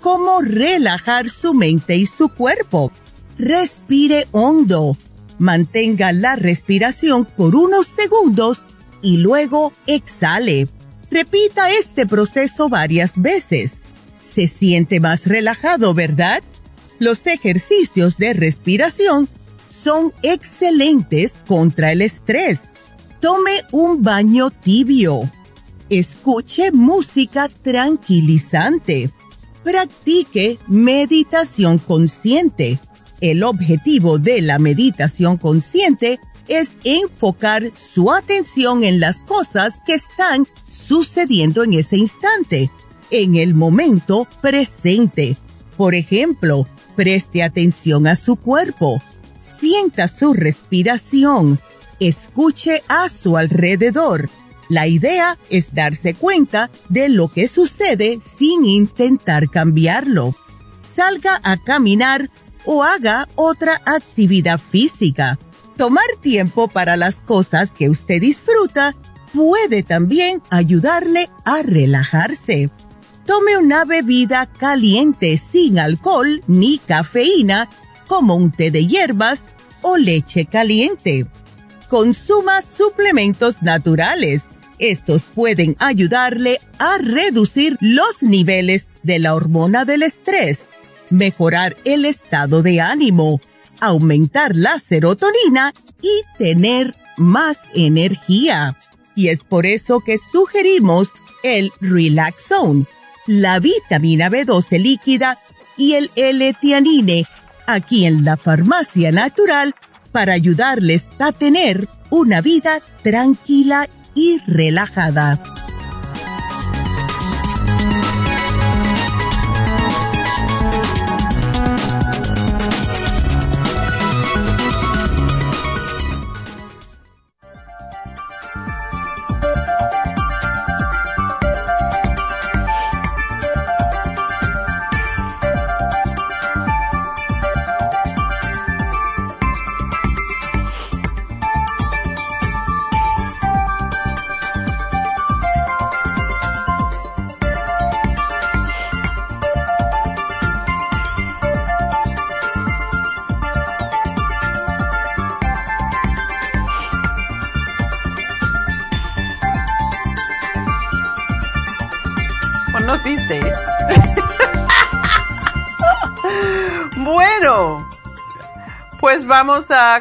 Cómo relajar su mente y su cuerpo. Respire hondo. Mantenga la respiración por unos segundos y luego exhale. Repita este proceso varias veces. Se siente más relajado, ¿verdad? Los ejercicios de respiración son excelentes contra el estrés. Tome un baño tibio escuche música tranquilizante, practique meditación consciente. El objetivo de la meditación consciente es enfocar su atención en las cosas que están sucediendo en ese instante, en el momento presente. Por ejemplo, preste atención a su cuerpo, sienta su respiración, escuche a su alrededor. La idea es darse cuenta de lo que sucede sin intentar cambiarlo. Salga a caminar o haga otra actividad física. Tomar tiempo para las cosas que usted disfruta puede también ayudarle a relajarse. Tome una bebida caliente sin alcohol ni cafeína, como un té de hierbas o leche caliente. Consuma suplementos naturales. Estos pueden ayudarle a reducir los niveles de la hormona del estrés, mejorar el estado de ánimo, aumentar la serotonina y tener más energía. Y es por eso que sugerimos el Relax Zone, la vitamina B12 líquida y el L-Tianine aquí en la farmacia natural para ayudarles a tener una vida tranquila y relajada.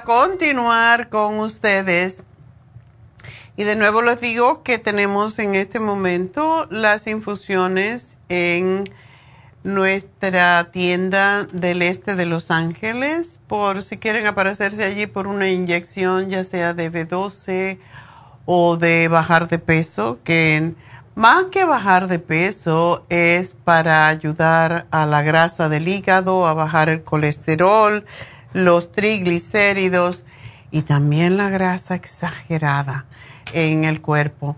Continuar con ustedes. Y de nuevo les digo que tenemos en este momento las infusiones en nuestra tienda del este de Los Ángeles, por si quieren aparecerse allí por una inyección, ya sea de B12 o de bajar de peso, que más que bajar de peso es para ayudar a la grasa del hígado, a bajar el colesterol, los triglicéridos y también la grasa exagerada en el cuerpo.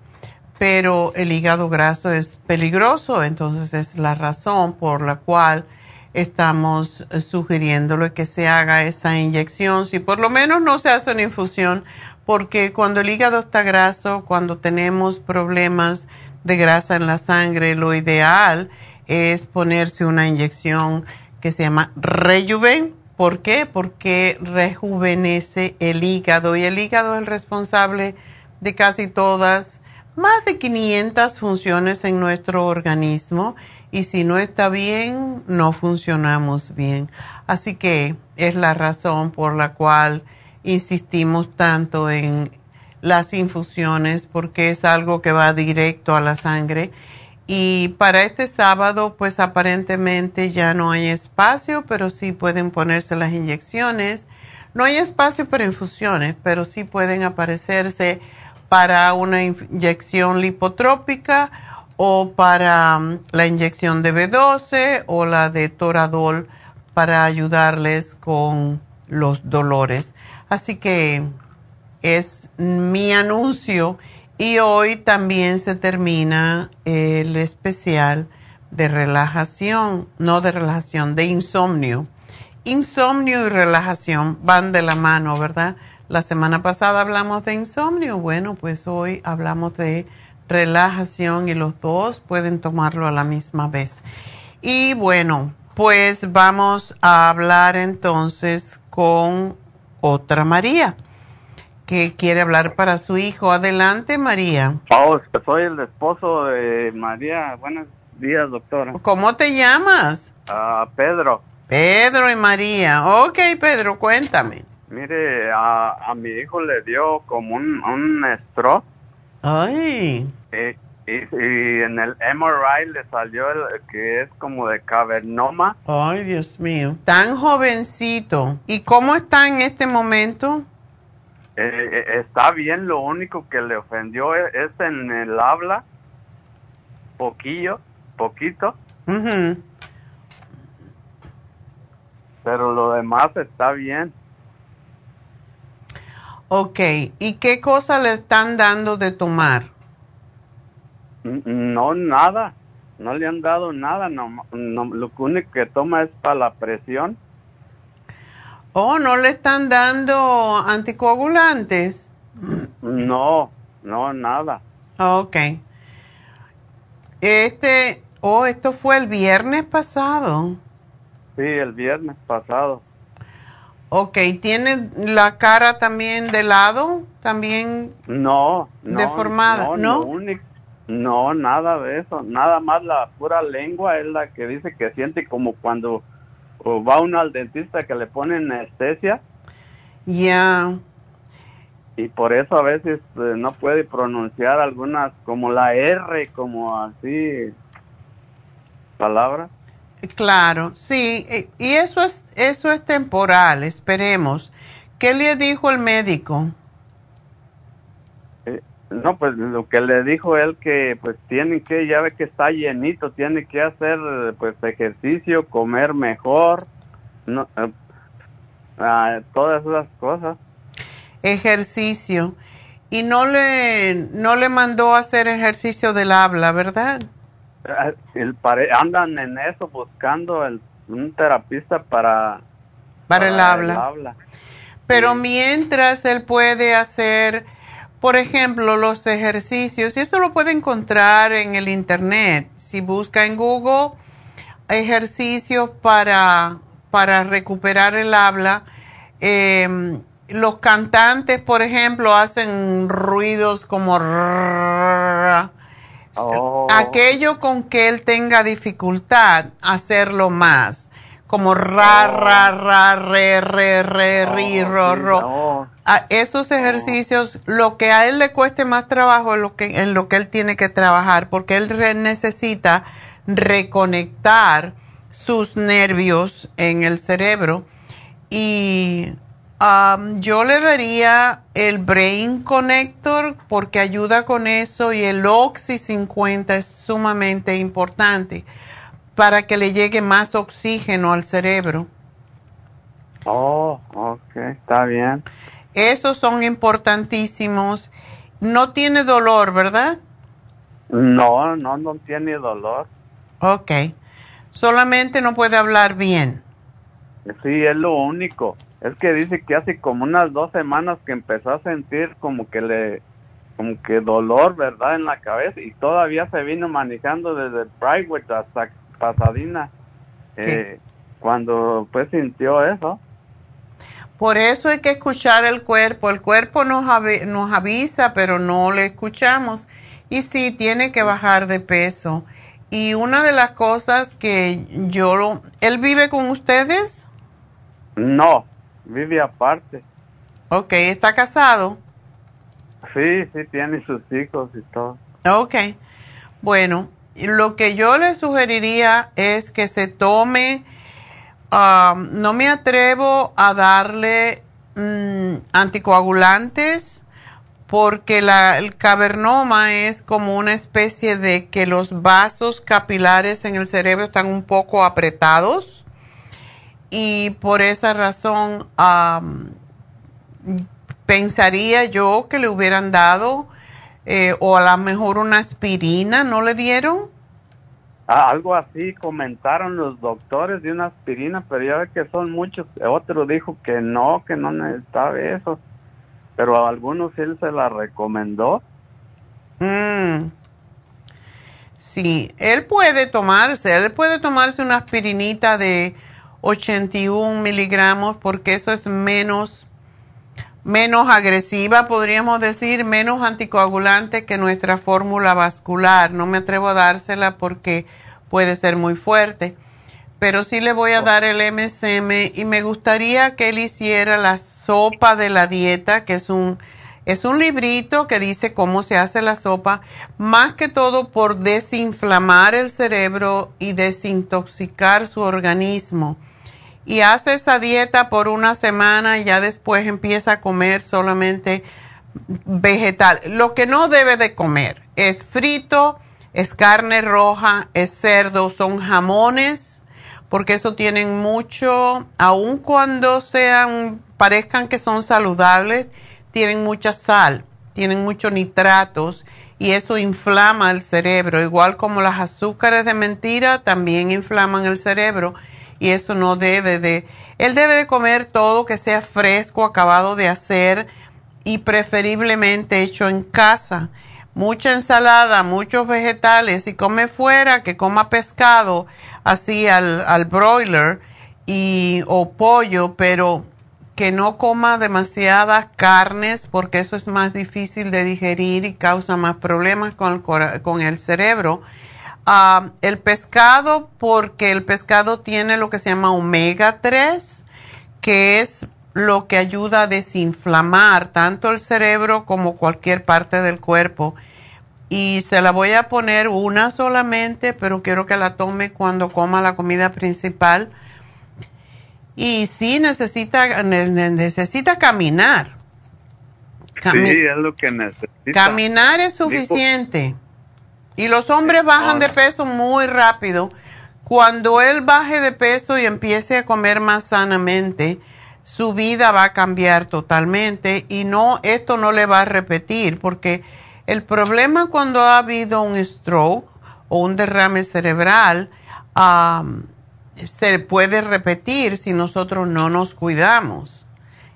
Pero el hígado graso es peligroso, entonces es la razón por la cual estamos sugiriéndole que se haga esa inyección, si por lo menos no se hace una infusión, porque cuando el hígado está graso, cuando tenemos problemas de grasa en la sangre, lo ideal es ponerse una inyección que se llama Rejuven ¿Por qué? Porque rejuvenece el hígado y el hígado es el responsable de casi todas, más de 500 funciones en nuestro organismo y si no está bien, no funcionamos bien. Así que es la razón por la cual insistimos tanto en las infusiones porque es algo que va directo a la sangre y para este sábado, pues aparentemente ya no hay espacio, pero sí pueden ponerse las inyecciones. No hay espacio para infusiones, pero sí pueden aparecerse para una inyección lipotrópica o para mm, la inyección de B12 o la de Toradol para ayudarles con los dolores. Así que es mi anuncio y hoy también se termina el especial de relajación, no de relajación, de insomnio. Insomnio y relajación van de la mano, ¿verdad? La semana pasada hablamos de insomnio, bueno, pues hoy hablamos de relajación y los dos pueden tomarlo a la misma vez. Y bueno, pues vamos a hablar entonces con otra María que quiere hablar para su hijo. Adelante, María. Oh, soy el esposo de María. Buenos días, doctora. ¿Cómo te llamas? Ah, Pedro. Pedro y María. Ok, Pedro, cuéntame. Mire, a, mi hijo le dio como un, un stroke. Ay. Y, y, en el MRI le salió el que es como de cavernoma. Ay, Dios mío. Tan jovencito. ¿Y cómo está en este momento? Eh, eh, está bien, lo único que le ofendió es, es en el habla, poquillo, poquito, Ujú. pero lo demás está bien. Ok, ¿y qué cosa le están dando de tomar? No, nada, no le han dado nada, no, no, lo único que toma es para la presión. Oh, ¿no le están dando anticoagulantes? No, no, nada. Ok. Este, oh, esto fue el viernes pasado. Sí, el viernes pasado. Ok, ¿tiene la cara también de lado? También, No, no. Deformada, ¿no? único- no, nada de eso. Nada más la pura lengua es la que dice que siente como cuando o va uno al dentista que le ponen anestesia ya. y por eso a veces eh, no puede pronunciar algunas como la R, como así palabras. Claro, sí, eh, y eso es, eso es temporal, esperemos. ¿Qué le dijo el médico? No, pues lo que le dijo él que pues tiene que, ya ve que está llenito, tiene que hacer pues ejercicio, comer mejor, no, eh, ah, todas esas cosas. Ejercicio. Y no le, no le mandó a hacer ejercicio del habla, ¿verdad? Ah, El pare- andan en eso buscando el, un terapista para, Para el habla. Pero mientras él puede hacer, por ejemplo, los ejercicios, y eso lo puede encontrar en el internet. Si busca en Google ejercicios para, para recuperar el habla, eh, los cantantes, por ejemplo, hacen ruidos como. Oh. aquello con que él tenga dificultad, hacerlo más, como ra, ra, ra, re, re, re, ri, ro, ro. A esos ejercicios, lo que a él le cueste más trabajo es lo que, en lo que él tiene que trabajar, porque él re- necesita reconectar sus nervios en el cerebro. Y am, yo le daría el Brain Connector porque ayuda con eso y el Oxy 50 es sumamente importante para que le llegue más oxígeno al cerebro. oh, ok, está bien. Esos son importantísimos. No tiene dolor, ¿verdad? No, no, no tiene dolor. Ok. Solamente no puede hablar bien. Sí, es lo único. Es que dice que hace como unas dos semanas que empezó a sentir como que le, como que dolor, ¿verdad? En la cabeza y todavía se vino manejando desde Brightwood hasta Pasadena. Eh, cuando pues sintió eso. Por eso hay que escuchar el cuerpo. El cuerpo nos, avi- nos avisa, pero no le escuchamos. Y sí, tiene que bajar de peso. Y una de las cosas que yo lo... ¿Él vive con ustedes? No, vive aparte. Ok, ¿está casado? Sí, sí, tiene sus hijos y todo. Ok. Bueno, lo que yo le sugeriría es que se tome, um, no me atrevo a darle mm, anticoagulantes porque el cavernoma es como una especie de que los vasos capilares en el cerebro están un poco apretados y por esa razón um, pensaría yo que le hubieran dado eh, o a lo mejor una aspirina, ¿no le dieron? Ah, algo así comentaron los doctores de una aspirina, pero ya ve que son muchos. Otro dijo que no, que no necesitaba eso. Pero a algunos él se la recomendó. Mm. Sí, él puede tomarse, él puede tomarse una aspirinita de 81 miligramos porque eso es menos, menos agresiva, podríamos decir, menos anticoagulante que nuestra fórmula vascular. No me atrevo a dársela porque puede ser muy fuerte, pero sí le voy a dar el MSM y me gustaría que él hiciera la sopa de la dieta, que es un es un librito que dice cómo se hace la sopa, más que todo por desinflamar el cerebro y desintoxicar su organismo. Y hace esa dieta por una semana y ya después empieza a comer solamente vegetal. Lo que no debe de comer es frito, es carne roja, es cerdo, son jamones, porque eso tienen mucho, aun cuando sean, parezcan que son saludables, tienen mucha sal, tienen muchos nitratos y eso inflama el cerebro, igual como las azúcares de mentira también inflaman el cerebro y eso no debe de, él debe de comer todo que sea fresco, acabado de hacer y preferiblemente hecho en casa. Mucha ensalada, muchos vegetales, si come fuera, que coma pescado así al, al broiler y, o pollo, pero que no coma demasiadas carnes porque eso es más difícil de digerir y causa más problemas con el, con el cerebro. Ah, el pescado, porque el pescado tiene lo que se llama omega 3, que es lo que ayuda a desinflamar tanto el cerebro como cualquier parte del cuerpo. Y se la voy a poner una solamente, pero quiero que la tome cuando coma la comida principal y sí necesita, necesita caminar. sí, es lo que necesita. Caminar es suficiente. Y los hombres bajan de peso muy rápido. Cuando él baje de peso y empiece a comer más sanamente, su vida va a cambiar totalmente y no, esto no le va a repetir porque el problema cuando ha habido un stroke o un derrame cerebral, se puede repetir si nosotros no nos cuidamos.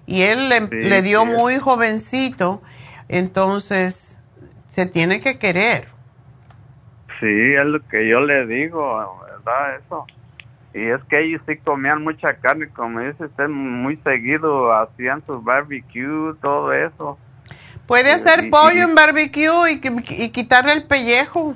Y él le, dio muy jovencito, entonces se tiene que querer. Sí, es lo que yo le digo, ¿verdad? Eso. Y es que ellos sí comían mucha carne, como dice usted, muy seguido, hacían su barbecue, todo eso. Puede hacer pollo en barbecue y, y quitarle el pellejo.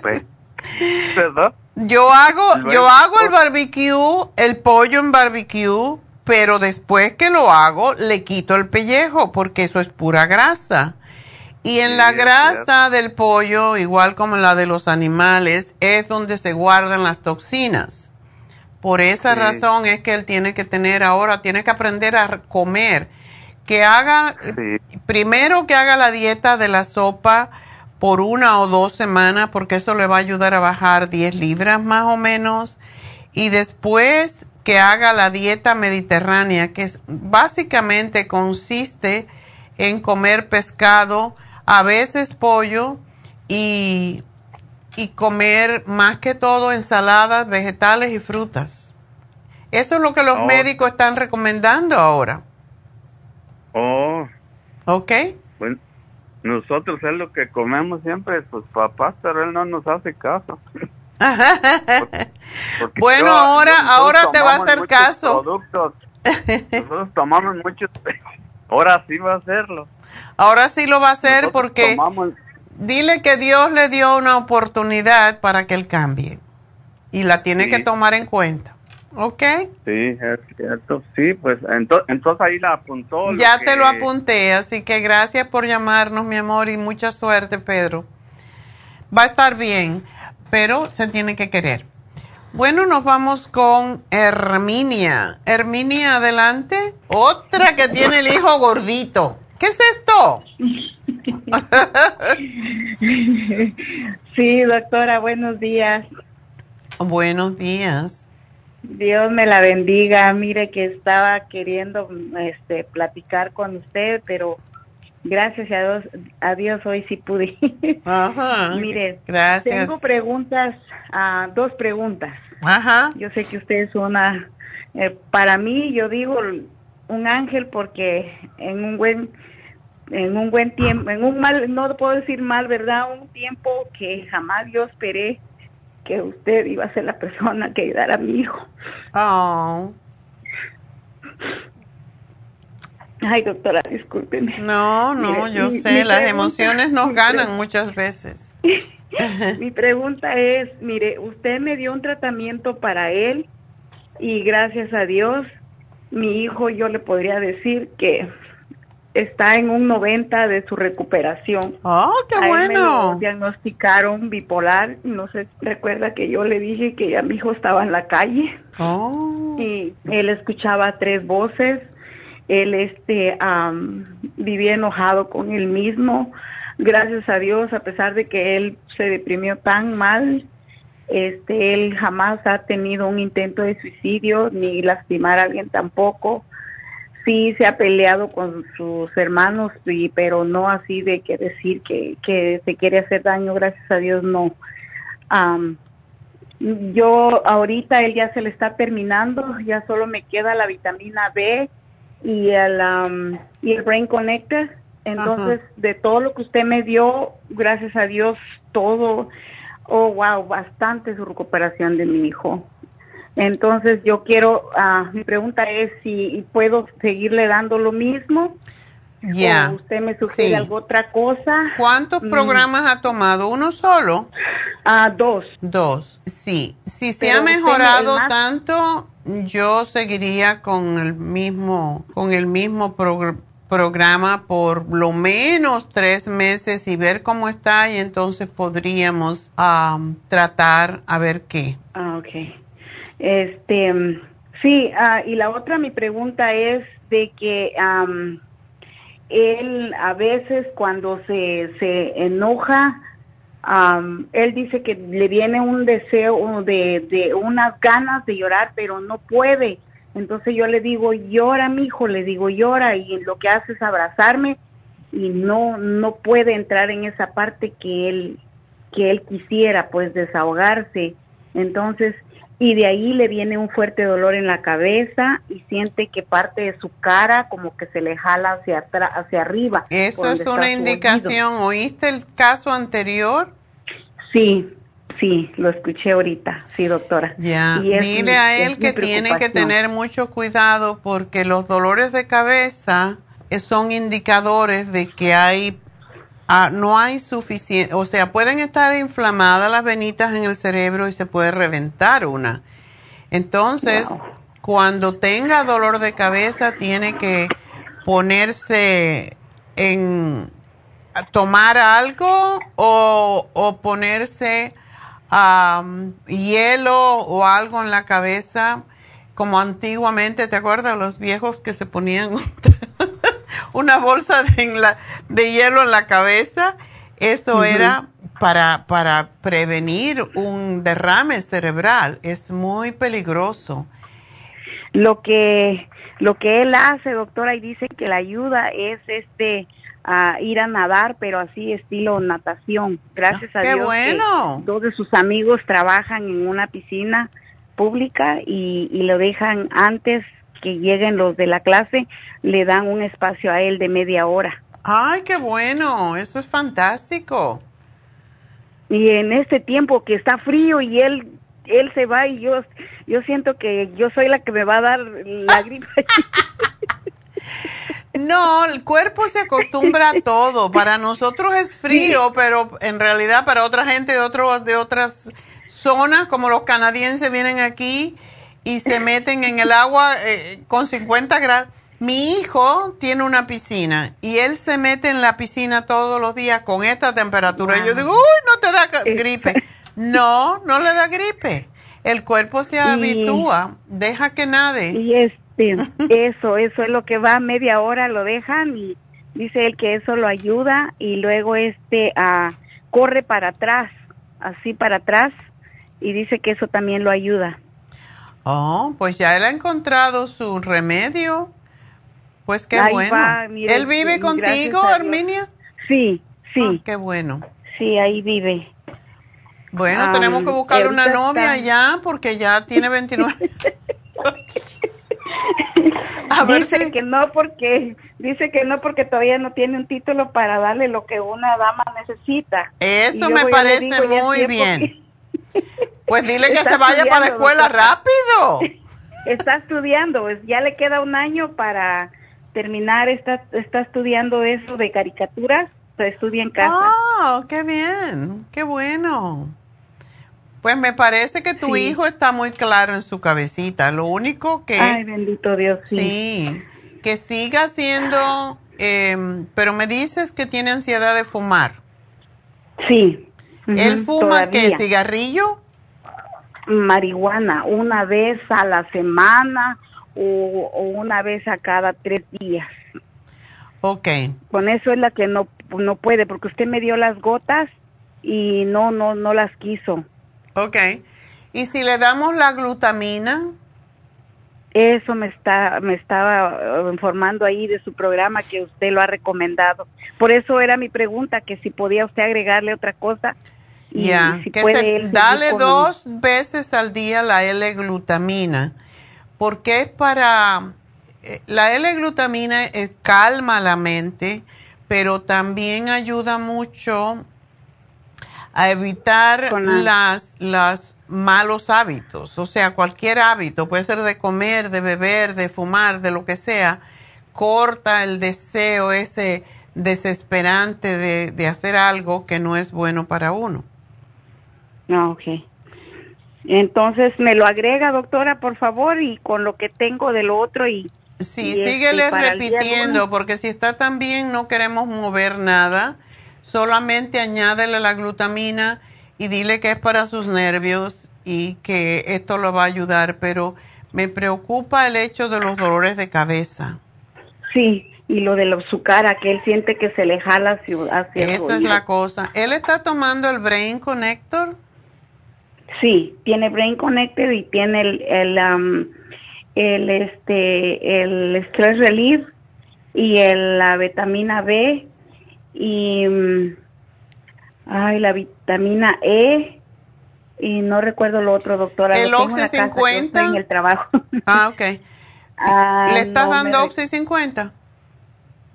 Pues, ¿verdad? Yo hago, yo hago el barbecue, el pollo en barbecue, pero después que lo hago, le quito el pellejo porque eso es pura grasa. Y en la grasa del pollo, igual como en la de los animales, es donde se guardan las toxinas. Por esa razón es que él tiene que tener ahora, tiene que aprender a comer. Que haga, primero que haga la dieta de la sopa por una o dos semanas porque eso le va a ayudar a bajar 10 libras más o menos. Y después que haga la dieta mediterránea, que básicamente consiste en comer pescado, a veces pollo y, y comer más que todo ensaladas, vegetales y frutas. Eso es lo que los oh. médicos están recomendando ahora. Oh. ¿Ok? Nosotros es lo que comemos siempre sus papás, pero él no nos hace caso. bueno, ahora, ahora te va a hacer caso. Nosotros tomamos muchos. Ahora sí va a hacerlo. Ahora sí lo va a hacer porque dile que Dios le dio una oportunidad para que él cambie y la tiene que tomar en cuenta. ¿Ok? Sí, es cierto. Sí, pues entonces ahí la apuntó. Ya te lo apunté, así que gracias por llamarnos, mi amor, y mucha suerte, Pedro. Va a estar bien, pero se tiene que querer. Bueno, nos vamos con Herminia. Herminia, adelante. Otra que tiene el hijo gordito. ¿Qué es esto? sí, doctora, buenos días. Buenos días. Dios me la bendiga. Mire que estaba queriendo este, platicar con usted, pero gracias a Dios, a Dios hoy sí pude. Ajá. Mire, gracias. tengo preguntas, uh, dos preguntas. Ajá. Yo sé que usted es una, eh, para mí, yo digo un ángel porque en un buen en un buen tiempo, en un mal, no puedo decir mal, ¿verdad? Un tiempo que jamás yo esperé que usted iba a ser la persona que ayudara a mi hijo. Oh. Ay, doctora, discúlpeme. No, no, yo sé, las emociones nos ganan muchas veces. mi pregunta es, mire, usted me dio un tratamiento para él y gracias a Dios, mi hijo, yo le podría decir que está en un 90 de su recuperación. ¡Oh, qué A él me bueno! lo diagnosticaron bipolar. No sé, recuerda que yo le dije que ya mi hijo estaba en la calle Oh, y él escuchaba tres voces. Él este vivía enojado con él mismo. Gracias a Dios, a pesar de que él se deprimió tan mal, este él jamás ha tenido un intento de suicidio ni lastimar a alguien tampoco. Sí se ha peleado con sus hermanos, y, pero no así de que decir que, que se quiere hacer daño, gracias a Dios no. Am, yo ahorita él ya se le está terminando, ya solo me queda la vitamina B y el um, y el Brain Connector. Entonces, de todo lo que usted me dio, gracias a Dios, todo, oh wow, bastante su recuperación de mi hijo. Entonces, yo quiero, ah, mi pregunta es si puedo seguirle dando lo mismo. ya. Usted me sugiere Sí. alguna otra cosa. ¿Cuántos Mm. programas ha tomado? ¿Uno solo? Ah, dos. Dos. Sí. Si se Pero ha mejorado más- tanto, yo seguiría con el mismo, con el mismo progr- programa por lo menos tres meses y ver cómo está y entonces podríamos am, tratar a ver qué. Ah, ok. Este, sí, ah, y la otra, mi pregunta es de que am, él a veces cuando se, se enoja, am, él dice que le viene un deseo de, de unas ganas de llorar, pero no puede. Entonces yo le digo, llora, mi hijo, le digo, llora, y lo que hace es abrazarme y no, no puede entrar en esa parte que él, que él quisiera, pues desahogarse. Entonces, y de ahí le viene un fuerte dolor en la cabeza y siente que parte de su cara como que se le jala hacia atrás, hacia arriba. Eso es una indicación. ¿Oíste el caso anterior? Sí, sí, lo escuché ahorita, sí, doctora. Ya, Y dile mi- a él que tiene que tener mucho cuidado porque los dolores de cabeza eh, son indicadores de que hay ah, no hay suficiente, o sea, pueden estar inflamadas las venitas en el cerebro y se puede reventar una. Entonces, cuando tenga dolor de cabeza tiene que ponerse en tomar algo o, o ponerse am, hielo o algo en la cabeza, como antiguamente, ¿te acuerdas los viejos que se ponían una bolsa de, en la- de hielo en la cabeza? Eso era para, para prevenir un derrame cerebral. Es muy peligroso. Lo que lo que él hace, doctora, y dice que la ayuda es este a ir a nadar, pero así estilo natación. Gracias a ¡Qué Dios. que bueno! dos de sus amigos trabajan en una piscina pública y, y lo dejan antes que lleguen los de la clase, le dan un espacio a él de media hora. ¡Ay, qué bueno! Eso es fantástico. Y en este tiempo que está frío y él él se va y yo yo siento que yo soy la que me va a dar la gripe. No, el cuerpo se acostumbra a todo. Para nosotros es frío, pero en realidad para otra gente de, otro, de otras zonas, como los canadienses vienen aquí y se meten en el agua eh, con 50 grados. Mi hijo tiene una piscina y él se mete en la piscina todos los días con esta temperatura. Y yo digo, uy, no te da gripe. No, no le da gripe. El cuerpo se habitúa, deja que nade. Y este, eso, eso es lo que va media hora, lo dejan y dice él que eso lo ayuda y luego este ah, corre para atrás, así para atrás y dice que eso también lo ayuda. Oh, pues ya él ha encontrado su remedio. Pues qué Ahí bueno. va, mire, ¿Él vive sí, contigo. Arminia? Sí, sí. Ah, qué bueno. Sí, ahí vive. Bueno, tenemos que buscarle una novia está- ya porque ya tiene 29. A ver dice si- que no porque dice que no porque todavía no tiene un título para darle lo que una dama necesita. Eso me parece digo, muy bien. que- Pues dile que se vaya para la escuela doctora. rápido. Está estudiando, pues, ya le queda un año para terminar, está, está estudiando eso de caricaturas, se estudia en casa. Oh, qué bien, qué bueno. Pues me parece que tu Sí. hijo está muy claro en su cabecita. Lo único que Ay, bendito Dios, sí. Sí, que siga haciendo em, pero me dices que tiene ansiedad de fumar. Sí. ¿Él fuma qué? todavía. ¿Cigarrillo? Marihuana, una vez a la semana o, o una vez a cada tres días. Ok. Con eso es la que no, no puede, porque usted me dio las gotas y no, no, no las quiso. Ok. ¿Y si le damos la glutamina? Eso me está, me estaba eh, informando ahí de su programa que usted lo ha recomendado. Por eso era mi pregunta, que si podía usted agregarle otra cosa. Y Ya, si que puede se- él seguir dale dos veces al día la L-glutamina, porque es para, eh, la L-glutamina eh, calma la mente, pero también ayuda mucho a evitar la- las, las malos hábitos, o sea, cualquier hábito, puede ser de comer, de beber, de fumar, de lo que sea, corta el deseo ese desesperante de, de hacer algo que no es bueno para uno. Ah, ok. Entonces, me lo agrega, doctora, por favor, y con lo que tengo de lo otro y... Sí, y este, síguele el repitiendo, porque si está tan bien no queremos mover nada, solamente añádele la glutamina y dile que es para sus nervios y que esto lo va a ayudar, pero me preocupa el hecho de los dolores de cabeza. Sí, y lo de su cara, que él siente que se le jala hacia, hacia el Esa es oído. la cosa. ¿Él está tomando el Brain Connector? Sí, tiene Brain Connected y tiene el, el, am, el, este, el Stress Relief y el, la vitamina B y, mm, ay, la vitamina E y no recuerdo lo otro, doctora. ¿El Oxy casa, yo 50? estoy en el trabajo. Ah, ok. Ah, ¿Le estás no dando Oxy 50?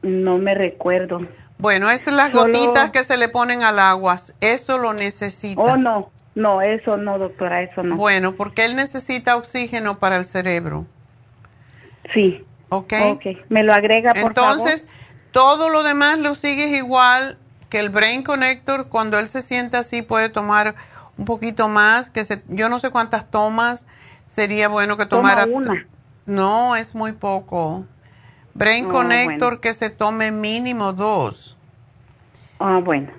No me recuerdo. Bueno, son las Solo- gotitas que se le ponen al agua. Eso lo necesita. Oh, no, no, eso no, doctora, eso no. Bueno, porque él necesita oxígeno para el cerebro. Sí. ¿Ok? Ok, me lo agrega, por Entonces, todo lo demás lo sigues igual que el Brain Connector. Cuando él se sienta así, puede tomar un poquito más. que se, Yo no sé cuántas tomas. Sería bueno que Toma tomara. una. No, es muy poco. Brain Ah, Connector bueno. que se tome mínimo dos. Ah, bueno.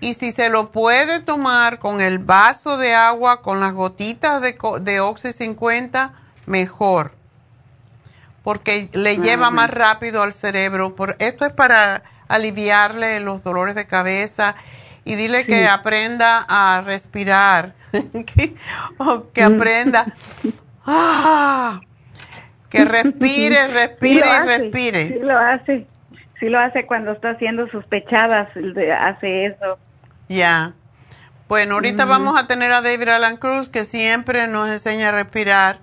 Y si se lo puede tomar con el vaso de agua, con las gotitas de, de Oxy 50, mejor. Porque le lleva Ajá. más rápido al cerebro. Por, esto es para aliviarle los dolores de cabeza. Y dile que aprenda a respirar. que, o que Mm. aprenda. ¡Ah! Que respire, Sí respire y hace, respire. Sí lo hace. Sí lo hace cuando está haciendo sus pechadas, hace eso. Ya. Bueno, ahorita vamos a tener a David Alan Cruz que siempre nos enseña a respirar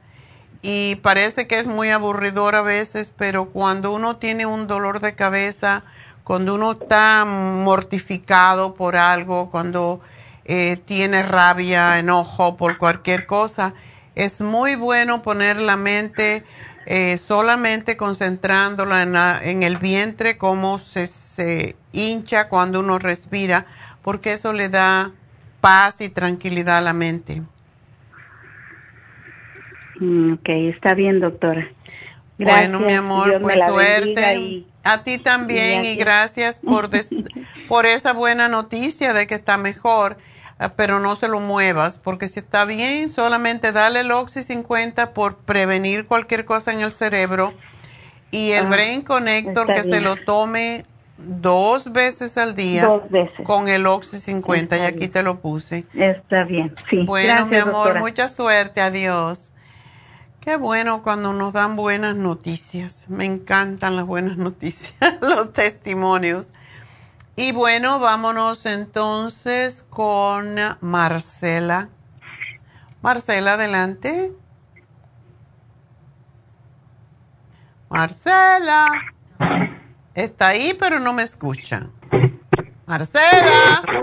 y parece que es muy aburridor a veces, pero cuando uno tiene un dolor de cabeza, cuando uno está mortificado por algo, cuando eh, tiene rabia, enojo por cualquier cosa, es muy bueno poner la mente eh, solamente concentrándola en, la- en el vientre, cómo se, se hincha cuando uno respira, porque eso le da paz y tranquilidad a la mente. Mm, Ok, está bien, doctora. bueno, mi amor, Dios pues suerte. y- a ti también y gracias por, des- por esa buena noticia de que está mejor, ah, pero no se lo muevas, porque si está bien, solamente dale el Oxy 50 por prevenir cualquier cosa en el cerebro y el Ah, Brain Connector que se lo tome dos veces al día Dos veces. con el Oxy 50 y aquí bien. te lo puse. Está bien, sí. Bueno, Gracias, mi amor, doctora. mucha suerte, adiós. Qué bueno cuando nos dan buenas noticias. Me encantan las buenas noticias, los testimonios. Y bueno, vámonos entonces con Marcela. Marcela, adelante. Marcela. Está ahí, pero no me escucha. Marcela.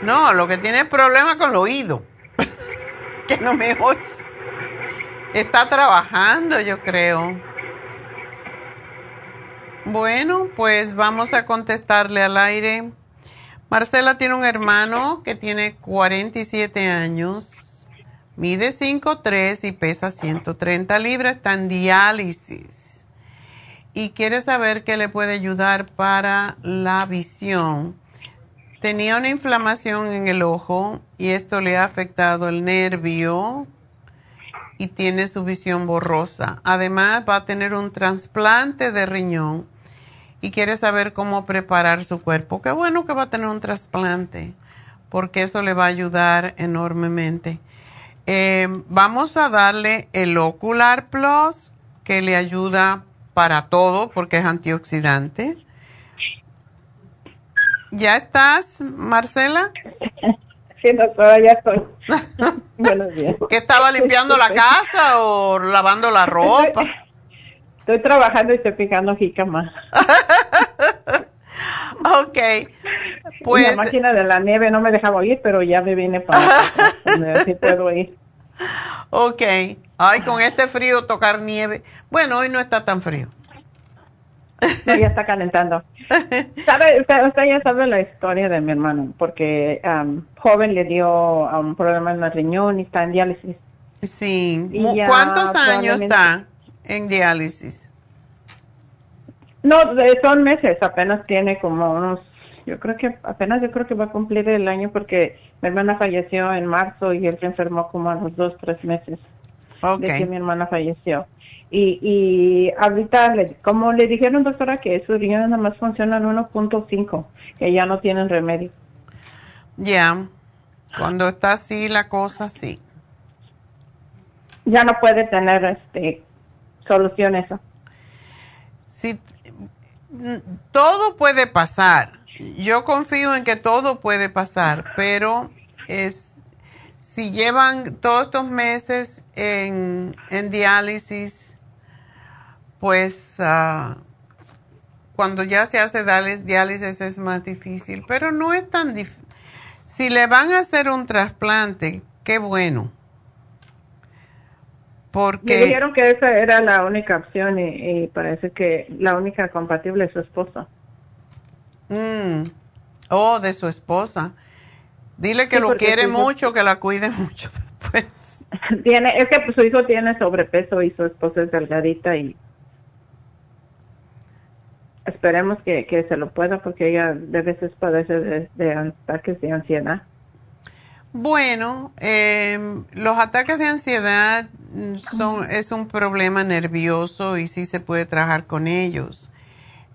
No, lo que tiene es problema con el oído. que no me oye. Está trabajando, yo creo. Bueno, pues vamos a contestarle al aire. Marcela tiene un hermano que tiene 47 años, mide 5'3 y pesa 130 libras, está en diálisis. Y quiere saber qué le puede ayudar para la visión. Tenía una inflamación en el ojo y esto le ha afectado el nervio y tiene su visión borrosa. Además va a tener un trasplante de riñón y quiere saber cómo preparar su cuerpo. Qué bueno que va a tener un trasplante porque eso le va a ayudar enormemente. Eh, vamos a darle el Ocular Plus que le ayuda para todo porque es antioxidante. ¿Ya estás, Marcela? Sí, doctora, ya estoy. Buenos días. ¿Qué estaba limpiando la casa o lavando la ropa? Estoy, trabajando y estoy picando jícama. ok. Pues. La máquina de la nieve no me dejaba ir, pero ya me vine para ver si puedo ir. Ok. Ay, con este frío tocar nieve. Bueno, hoy no está tan frío. No, ya está calentando. ¿Sabe, usted, ya sabe la historia de mi hermano, porque um, joven le dio un problema en el riñón y está en diálisis. Sí. ¿Cuántos años está en diálisis? No, son meses, apenas tiene como unos, yo creo que apenas yo creo que va a cumplir el año porque mi hermana falleció en marzo y él se enfermó como a los dos, tres meses. Okay. De que mi hermana falleció. Y, y ahorita, como le dijeron, doctora, que sus riñones nada más funcionan 1.5, que ya no tienen remedio. Ya, cuando está así la cosa, sí. Ya no puede tener este solución eso. Sí, todo puede pasar. Yo confío en que todo puede pasar, pero es si llevan todos estos meses en, en diálisis pues ah, cuando ya se hace diálisis es más difícil, pero no es tan difícil. Si le van a hacer un trasplante, qué bueno. Porque... Me dijeron que esa era la única opción y, parece que la única compatible es su esposa. Mm. Oh, de su esposa. Dile que lo quiere mucho, que la cuide mucho después. Tiene, es que pues, su hijo tiene sobrepeso y su esposa es delgadita y esperemos que, que, se lo pueda porque ella de veces padece de, ataques de ansiedad. Bueno, em, los ataques de ansiedad son es un problema nervioso y sí se puede trabajar con ellos.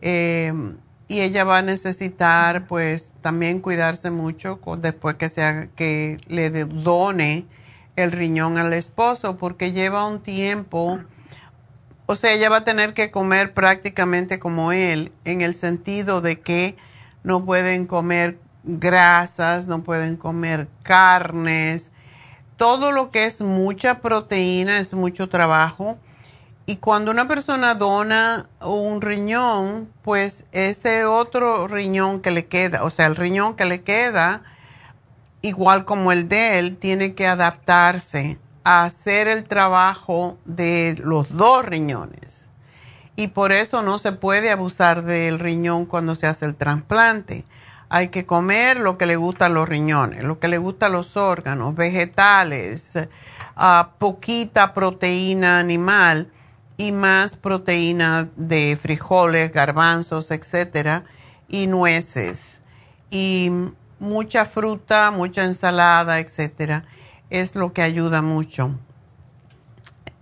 Em, y ella va a necesitar, pues, también cuidarse mucho después que sea que le done el riñón al esposo, porque lleva un tiempo o sea, ella va a tener que comer prácticamente como él, en el sentido de que no pueden comer grasas, no pueden comer carnes, todo lo que es mucha proteína es mucho trabajo. Y cuando una persona dona un riñón, pues ese otro riñón que le queda, o sea, el riñón que le queda, igual como el de él, tiene que adaptarse hacer el trabajo de los dos riñones. Y por eso no se puede abusar del riñón cuando se hace el trasplante. Hay que comer lo que le gusta a los riñones, lo que le gusta a los órganos, vegetales, ah, poquita proteína animal y más proteína de frijoles, garbanzos, etcétera, y nueces. Y mucha fruta, mucha ensalada, etcétera es lo que ayuda mucho.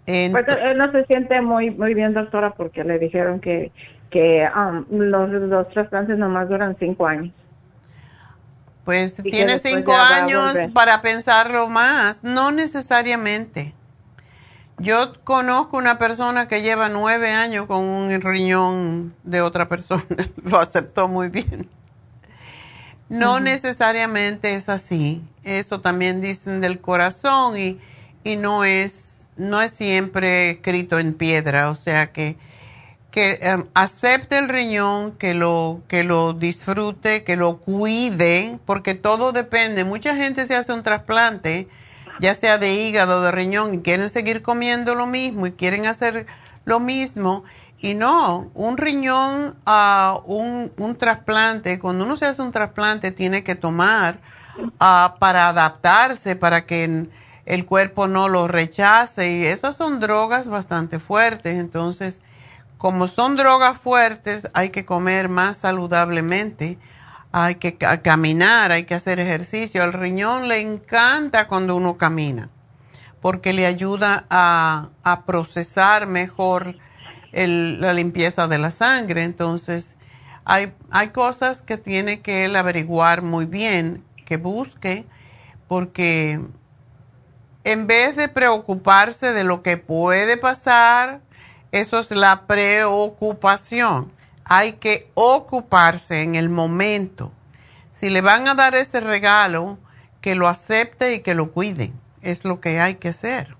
pues él no se siente muy muy bien, doctora, porque le dijeron que, que um, los, los trasplantes nomás duran cinco años. Pues tiene cinco años para pensarlo más, no necesariamente. Yo conozco una persona que lleva nueve años con un riñón de otra persona, lo aceptó muy bien. No necesariamente es así. Eso también dicen del corazón y, y no es no es siempre escrito en piedra, o sea que que em, acepte el riñón, que lo que lo disfrute, que lo cuide, porque todo depende. Mucha gente se hace un trasplante, ya sea de hígado, o de riñón, y quieren seguir comiendo lo mismo y quieren hacer lo mismo y no, un riñón, uh, un, un, trasplante, cuando uno se hace un trasplante tiene que tomar uh, para adaptarse, para que el cuerpo no lo rechace. Y esas son drogas bastante fuertes. Entonces, como son drogas fuertes, hay que comer más saludablemente, hay que caminar, hay que hacer ejercicio. Al riñón le encanta cuando uno camina, porque le ayuda a, procesar mejor la limpieza de la sangre. Entonces, hay, hay cosas que tiene que él averiguar muy bien, que busque, porque en vez de preocuparse de lo que puede pasar, eso es la preocupación. Hay que ocuparse en el momento. Si le van a dar ese regalo, que lo acepte y que lo cuide. Es lo que hay que hacer.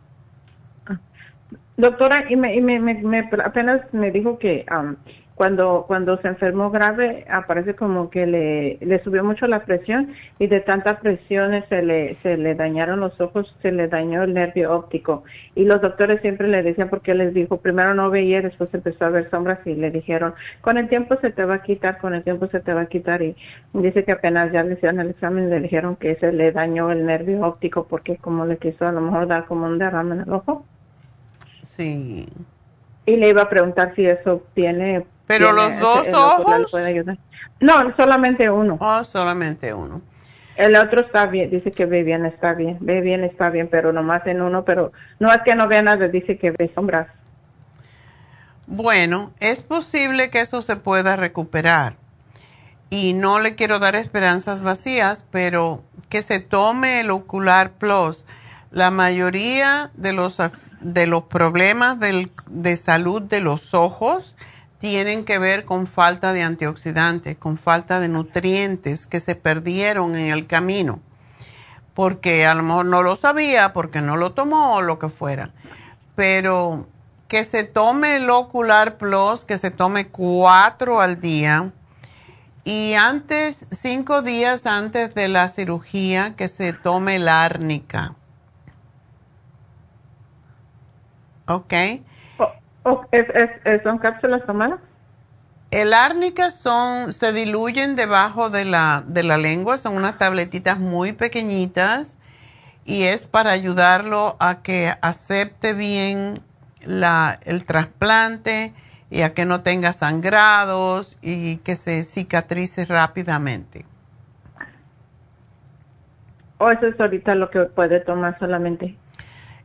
Doctora, y me, me, apenas me dijo que um, cuando, cuando se enfermó grave, aparece como que le, le subió mucho la presión y de tanta presión se le, se le dañaron los ojos, se le dañó el nervio óptico. Y los doctores siempre le decían, porque les dijo, primero no veía, después empezó a ver sombras y le dijeron, con el tiempo se te va a quitar, con el tiempo se te va a quitar. Y dice que apenas ya le hicieron el examen, le dijeron que se le dañó el nervio óptico porque como le quiso a lo mejor dar como un derrame en el ojo. Sí. Y le iba a preguntar si eso tiene ¿Pero los dos ojos? No, solamente uno. Oh, solamente uno. El otro está bien, dice que ve bien, está bien, ve bien, está bien, pero nomás en uno, pero no es que no vea nada, dice que ve sombras. Bueno, es posible que eso se pueda recuperar. Y no le quiero dar esperanzas vacías, pero que se tome el Ocular Plus. La mayoría de los, de los problemas del, de salud de los ojos tienen que ver con falta de antioxidantes, con falta de nutrientes que se perdieron en el camino, porque a lo mejor no lo sabía, porque no lo tomó o lo que fuera. Pero que se tome el Ocular Plus, que se tome cuatro al día. Y antes, cinco días antes de la cirugía, que se tome la árnica. ¿Ok? ¿Son cápsulas tomadas? El árnica son, se diluyen debajo de la, de la lengua, son unas tabletitas muy pequeñitas y es para ayudarlo a que acepte bien la, el trasplante y a que no tenga sangrados y que se cicatrice rápidamente. ¿O eso es ahorita lo que puede tomar solamente?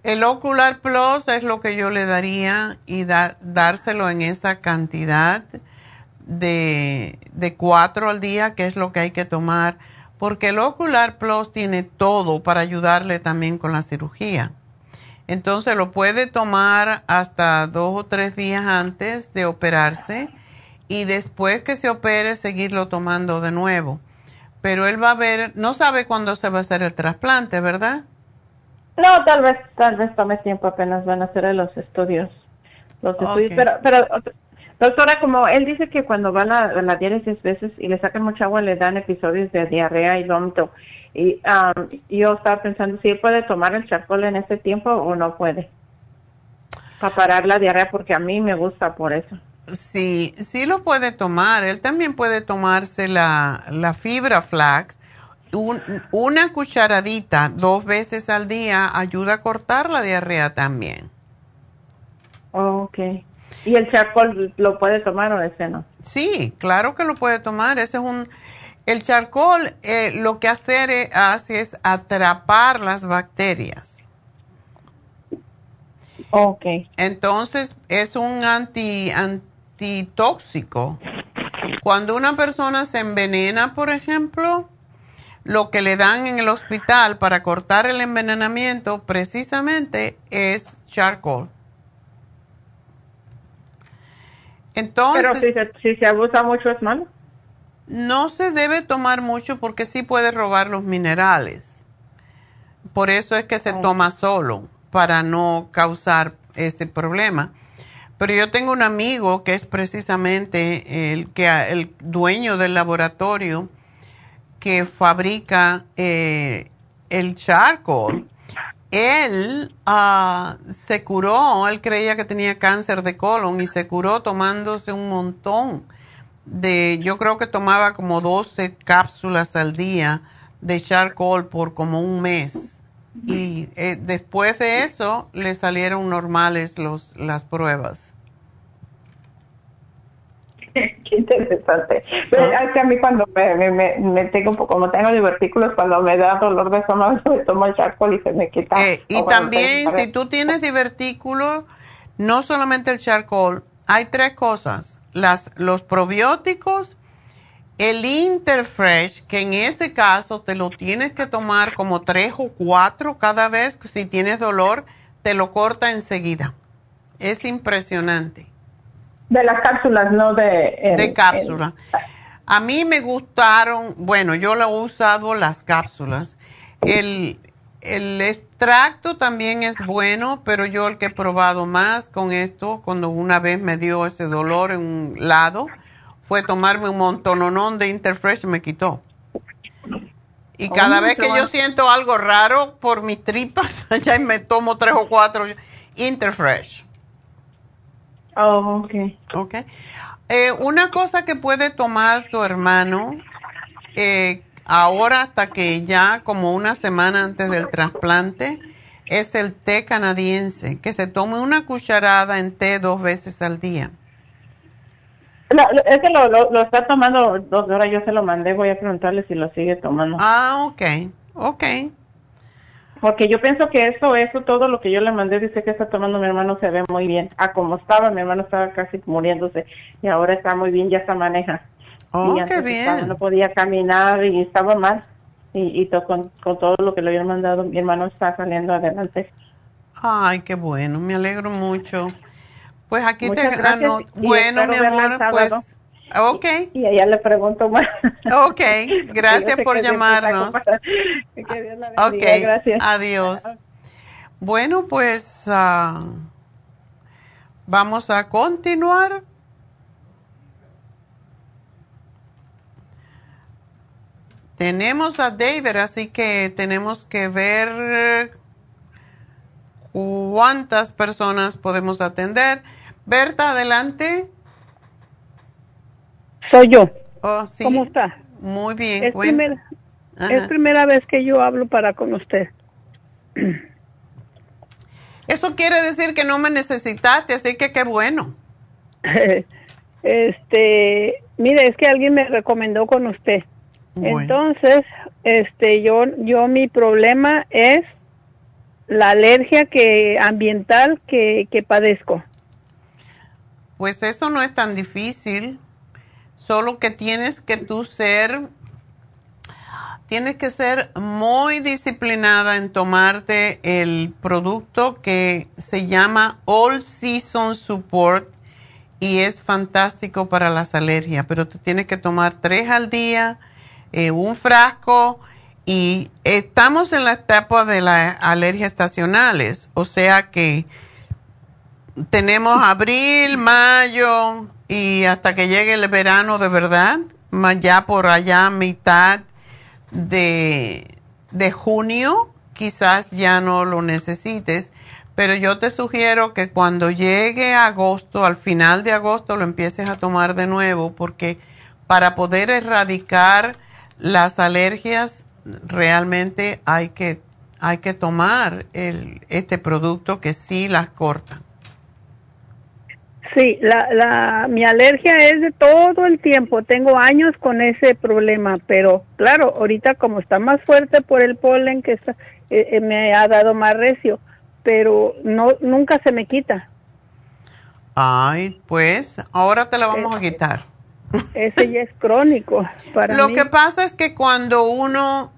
El Ocular Plus es lo que yo le daría y dárselo en esa cantidad de, de cuatro al día, que es lo que hay que tomar, porque el Ocular Plus tiene todo para ayudarle también con la cirugía. Entonces lo puede tomar hasta dos o tres días antes de operarse y después que se opere seguirlo tomando de nuevo. Pero él va a ver, no sabe cuándo se va a hacer el trasplante, ¿verdad? No, tal vez, tal vez tome tiempo, apenas van a hacer los estudios. Los estudios, pero, pero, doctora, como él dice que cuando va a la, la diálisis veces y le sacan mucha agua, le dan episodios de diarrea y vómito. Y um, yo estaba pensando si él puede tomar el charcoal en este tiempo o no puede. Para parar la diarrea, porque a mí me gusta por eso. Sí, sí lo puede tomar. Él también puede tomarse la, la fibra flax una cucharadita dos veces al día ayuda a cortar la diarrea también. ok. ¿Y el charcoal lo puede tomar o ese no? Sí, claro que lo puede tomar. Ese es un... El charcoal eh, lo que hace, hace es atrapar las bacterias. Ok. Entonces es un anti, antitóxico. Cuando una persona se envenena, por ejemplo, lo que le dan en el hospital para cortar el envenenamiento precisamente es charcoal. Entonces, Pero si se, abusa mucho es malo. No se debe tomar mucho porque sí puede robar los minerales. Por eso es que se oh. toma solo, para no causar ese problema. Pero yo tengo un amigo que es precisamente el, que, el dueño del laboratorio que fabrica eh, el charcoal, él ah, se curó, él creía que tenía cáncer de colon y se curó tomándose un montón de, yo creo que tomaba como 12 cápsulas al día de charcoal por como un mes. Y eh, después de eso le salieron normales los, las pruebas. Qué interesante. Pero Ah. es que a mí cuando me, me, me, me tengo, como tengo divertículos, cuando me da dolor de estómago, me tomo el charcoal y se me quita. Eh, y también, tengo- si tú tienes divertículos, no solamente el charcoal, hay tres cosas. Las, los probióticos, el Interfresh, que en ese caso te lo tienes que tomar como tres o cuatro cada vez, si tienes dolor, te lo corta enseguida. Es impresionante. De las cápsulas, no de... el- de cápsula. A mí me gustaron, bueno, yo lo he usado las cápsulas. El, el extracto también es bueno, pero yo el que he probado más con esto, cuando una vez me dio ese dolor en un lado, fue tomarme un montononón de Interfresh y me quitó. Y Oh, cada vez que yo siento algo raro por mis tripas, ya me tomo tres o cuatro Interfresh. Oh, ok. Ok. Eh, una cosa que puede tomar tu hermano eh, ahora hasta que ya como una semana antes del trasplante es el té canadiense, que se tome una cucharada en té dos veces al día. No, ese lo, lo, lo está tomando dos horas, yo se lo mandé, voy a preguntarle si lo sigue tomando. Ah, ok, ok. Porque yo pienso que eso, eso, todo lo que yo le mandé, dice que está tomando mi hermano se ve muy bien. Ah, como estaba, mi hermano estaba casi muriéndose y ahora está muy bien, ya está maneja. Oh, Y qué bien. estaba- no podía caminar y estaba mal. Y, y to- con, con todo lo que le habían mandado, mi hermano está saliendo adelante. Ay, qué bueno, me alegro mucho. Pues aquí te gracias Bueno, mi amor, pues. Ok. Y allá le pregunto más. Ok, gracias por llamarnos. Que Dios la Ok, bendiga, gracias. adiós. Bueno, pues ah, vamos a continuar. Tenemos a David, así que tenemos que ver cuántas personas podemos atender. Berta, adelante. Soy yo. Oh, sí. ¿Cómo está? Muy bien, Es, primer- es primera vez que yo hablo para con usted. Eso quiere decir que no me necesitaste, así que qué bueno. este, mire, es que alguien me recomendó con usted. Bueno. Entonces, este, yo, yo mi problema es la alergia que ambiental que, que padezco. Pues eso no es tan difícil, solo que tienes que tú ser, tienes que ser muy disciplinada en tomarte el producto que se llama All Season Support y es fantástico para las alergias, pero tú tienes que tomar tres al día, eh, un frasco y estamos en la etapa de las alergias estacionales, o sea que tenemos abril, mayo y hasta que llegue el verano de verdad, ya por allá mitad de, de junio, quizás ya no lo necesites, pero yo te sugiero que cuando llegue agosto, al final de agosto, lo empieces a tomar de nuevo, porque para poder erradicar las alergias, realmente hay que, hay que tomar este producto que sí las corta. Sí, la, la, mi alergia es de todo el tiempo. Tengo años con ese problema, pero claro, ahorita como está más fuerte por el polen que está, eh, eh, me ha dado más recio, pero no nunca se me quita. Ay, pues ahora te la vamos a quitar. Ese ya es crónico para Lo mí. que pasa es que cuando uno,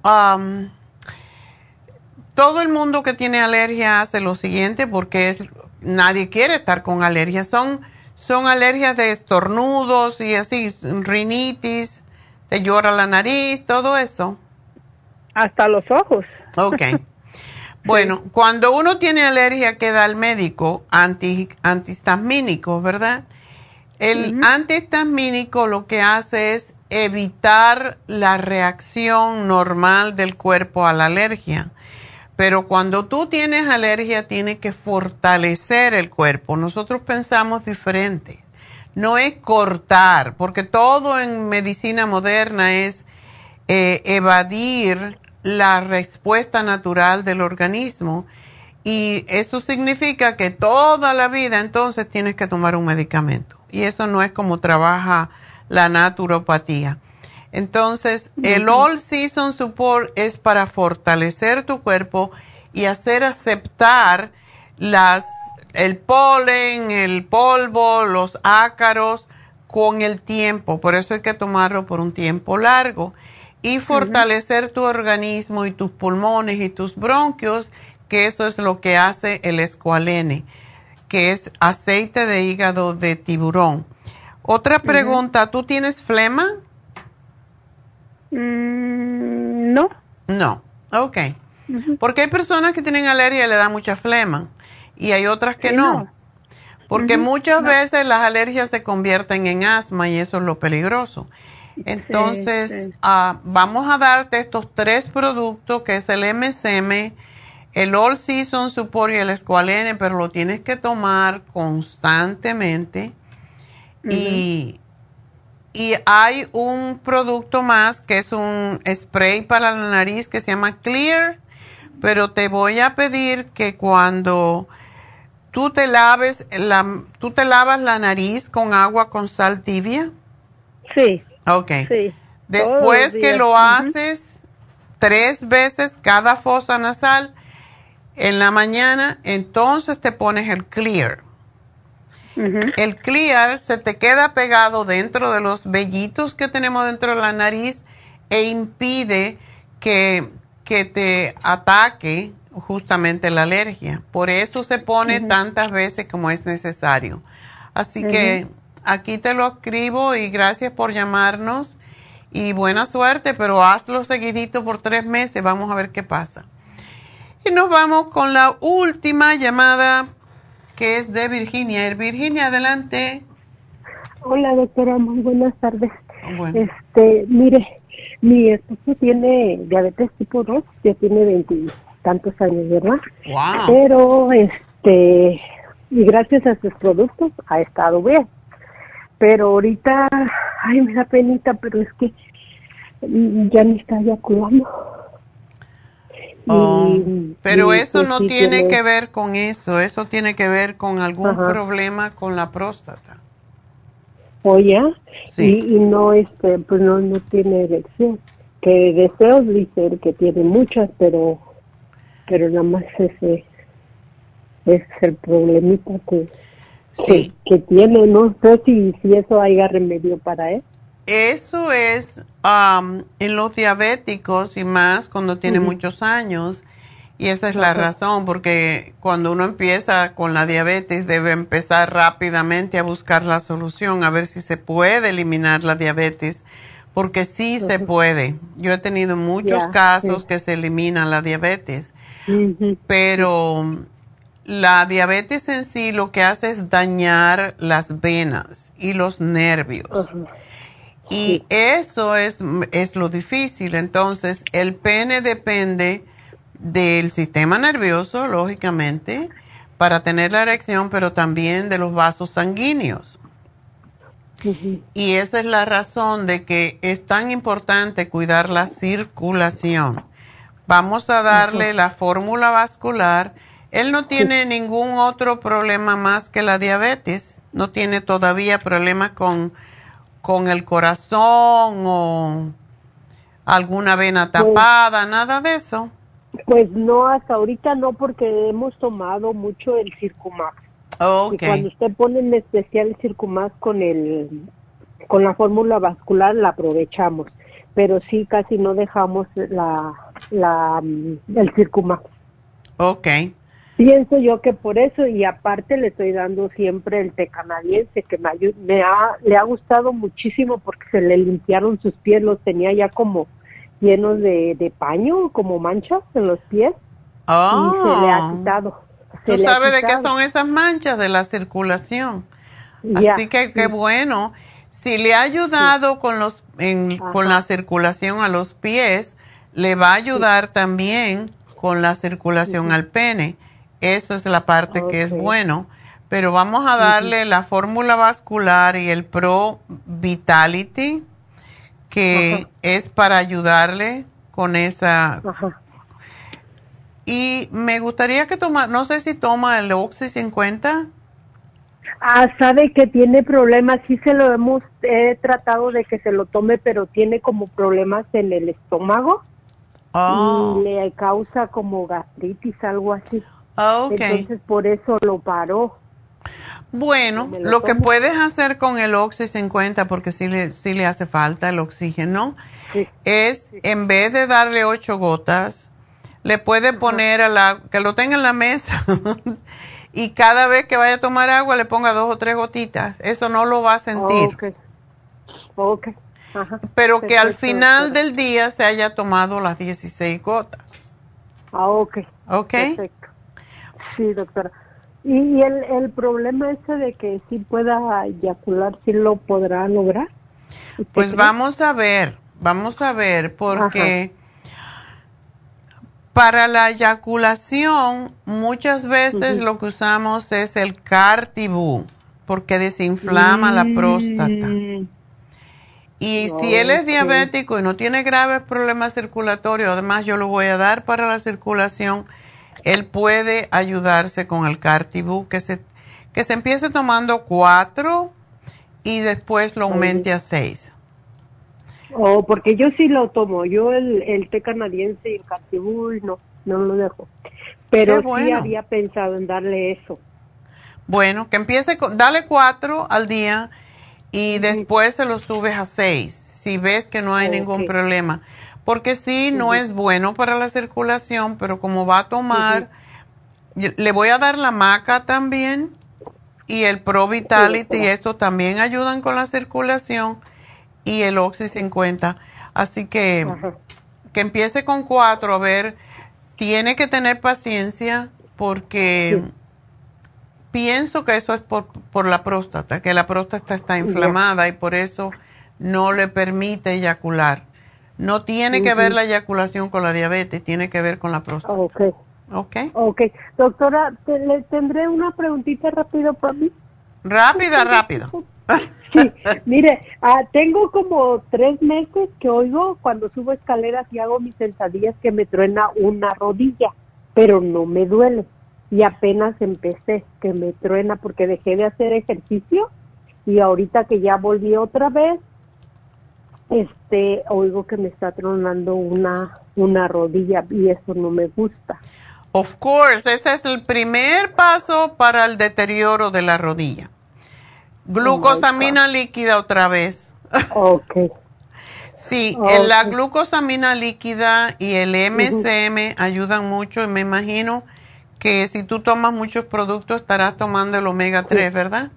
todo el mundo que tiene alergia hace lo siguiente porque es- nadie quiere estar con alergias. Son, son alergias de estornudos y así, rinitis, te llora la nariz, todo eso. Hasta los ojos. Ok. Bueno, cuando uno tiene alergia queda al médico anti, antihistamínico, ¿verdad? El antihistamínico lo que hace es evitar la reacción normal del cuerpo a la alergia. Pero cuando tú tienes alergia, tiene que fortalecer el cuerpo. Nosotros pensamos diferente. No es cortar, porque todo en medicina moderna es eh, evadir la respuesta natural del organismo. Y eso significa que toda la vida entonces tienes que tomar un medicamento. y eso no es como trabaja la naturopatía. Entonces, el All Season Support es para fortalecer tu cuerpo y hacer aceptar las, el polen, el polvo, los ácaros con el tiempo. Por eso hay que tomarlo por un tiempo largo. Y fortalecer tu organismo y tus pulmones y tus bronquios, que eso es lo que hace el escualene, que es aceite de hígado de tiburón. Otra pregunta, ¿tú tienes flema? Mm, no. No, ok. Porque hay personas que tienen alergia y le da mucha flema y hay otras que no. Porque muchas veces las alergias se convierten en asma y eso es lo peligroso. Entonces, ah, vamos a darte estos tres productos que es el MSM, el All Season Support y el Esqualene, pero lo tienes que tomar constantemente. Y y hay un producto más que es un spray para la nariz que se llama Clear, pero te voy a pedir que cuando tú te laves la, tú te lavas la nariz con agua con sal tibia. Sí. Ok. Sí. Después que lo haces tres veces cada fosa nasal en la mañana, entonces te pones el Clear. El clear se te queda pegado dentro de los vellitos que tenemos dentro de la nariz e impide que, que te ataque justamente la alergia. Por eso se pone tantas veces como es necesario. Así que aquí te lo escribo y gracias por llamarnos y buena suerte, pero hazlo seguidito por tres meses, vamos a ver qué pasa. Y nos vamos con la última llamada que es de Virginia. Virginia, adelante. Hola, doctora, muy buenas tardes. Este, mire, mi esposo tiene diabetes tipo 2, ya tiene veintitantos años, ¿verdad? Wow. Pero, este, y gracias a sus productos ha estado bien. Pero ahorita, ay, me da penita, pero es que ya me está eyaculando. Oh, pero eso no tiene, que ver con eso, eso tiene que ver con algún problema con la próstata. ¿O ya? Sí. Y, no, este, pues no, no tiene erección. Que deseos dice que tiene muchas, pero, pero nada más ese es el problemita que, que, que, tiene. No sé si, si eso haya remedio para él. Eso es en los diabéticos y más cuando tiene muchos años. Y esa es la razón, porque cuando uno empieza con la diabetes debe empezar rápidamente a buscar la solución, a ver si se puede eliminar la diabetes, porque sí se puede. Yo he tenido muchos casos que se elimina la diabetes, pero la diabetes en sí lo que hace es dañar las venas y los nervios. Y eso es, es lo difícil. Entonces, el pene depende del sistema nervioso, lógicamente, para tener la erección, pero también de los vasos sanguíneos. Y esa es la razón de que es tan importante cuidar la circulación. Vamos a darle la fórmula vascular. Él no tiene ningún otro problema más que la diabetes. No tiene todavía problemas con con el corazón o alguna vena pues tapada, nada de eso? Pues no, hasta ahorita no, porque hemos tomado mucho el Circumax. Okay. Y cuando usted pone en especial el Circumax con el con la fórmula vascular la aprovechamos, pero sí casi no dejamos la la el Circumax. Okay. Pienso yo que por eso y aparte le estoy dando siempre el té canadiense que me, me ha, le ha gustado muchísimo porque se le limpiaron sus pies, los tenía ya como llenos de, paño, como manchas en los pies y se le ha ah. quitado. ¿Tú sabes de qué son esas manchas? De la circulación. Así que qué bueno. Si le ha ayudado con, los, con la circulación a los pies, le va a ayudar también con la circulación al pene. Eso es la parte que es bueno. Pero vamos a darle la fórmula vascular y el Pro Vitality, que es para ayudarle con esa. Y me gustaría que toma, no sé si toma el Oxy 50. Ah, sabe que tiene problemas, sí se lo hemos he tratado de que se lo tome, pero tiene como problemas en el estómago Oh. y le causa como gastritis, algo así. Ah, ok. Entonces por eso lo paró. Bueno, lo lo que puedes hacer con el Oxy 50, porque sí le, sí le hace falta el oxígeno, es en vez de darle ocho gotas, le puede poner a la, que lo tenga en la mesa y cada vez que vaya a tomar agua le ponga dos o tres gotitas. Eso no lo va a sentir. Ok. Ok. Ajá. Pero que al final doctora. del día se haya tomado las 16 gotas. Ah, ok. ¿Ok? Perfecto. Sí, doctora. Y, y el, el problema ese de que sí pueda eyacular, ¿sí lo podrá lograr? ¿Usted Pues cree? vamos a ver, vamos a ver, porque para la eyaculación muchas veces lo que usamos es el Cartibú, porque desinflama la próstata. Mm, Y si él es diabético y no tiene graves problemas circulatorios, además yo lo voy a dar para la circulación, él puede ayudarse con el Cartibú, que se, que se empiece tomando cuatro y después lo aumente a seis. Oh, porque yo sí lo tomo. Yo el, el té canadiense y el Cartibú no, no lo dejo. Pero sí había pensado en darle eso. Bueno, que empiece con, dale cuatro al día y después se lo subes a seis, si ves que no hay ningún problema. Porque sí, no es bueno para la circulación, pero como va a tomar, le voy a dar la maca también y el Pro Vitality, Sí, esto también ayudan con la circulación y el Oxy 50. Así que que empiece con cuatro, a ver, tiene que tener paciencia porque pienso que eso es por, por la próstata, que la próstata está inflamada y por eso no le permite eyacular. No tiene que ver la eyaculación con la diabetes, tiene que ver con la próstata. Ok. ¿Ok? Ok. Doctora, te- le tendré una preguntita rápido para mí. Rápida, rápido. Sí, mire, ah, tengo como tres meses que oigo cuando subo escaleras y hago mis sentadillas que me truena una rodilla, pero no me duele. Y apenas empecé que me truena porque dejé de hacer ejercicio y ahorita que ya volví otra vez, este, oigo que me está tronando una, una rodilla y eso no me gusta. Of course, ese es el primer paso para el deterioro de la rodilla. Glucosamina líquida otra vez. Ok. Sí, la glucosamina líquida y el MSM ayudan mucho y me imagino que si tú tomas muchos productos estarás tomando el omega 3, ¿verdad?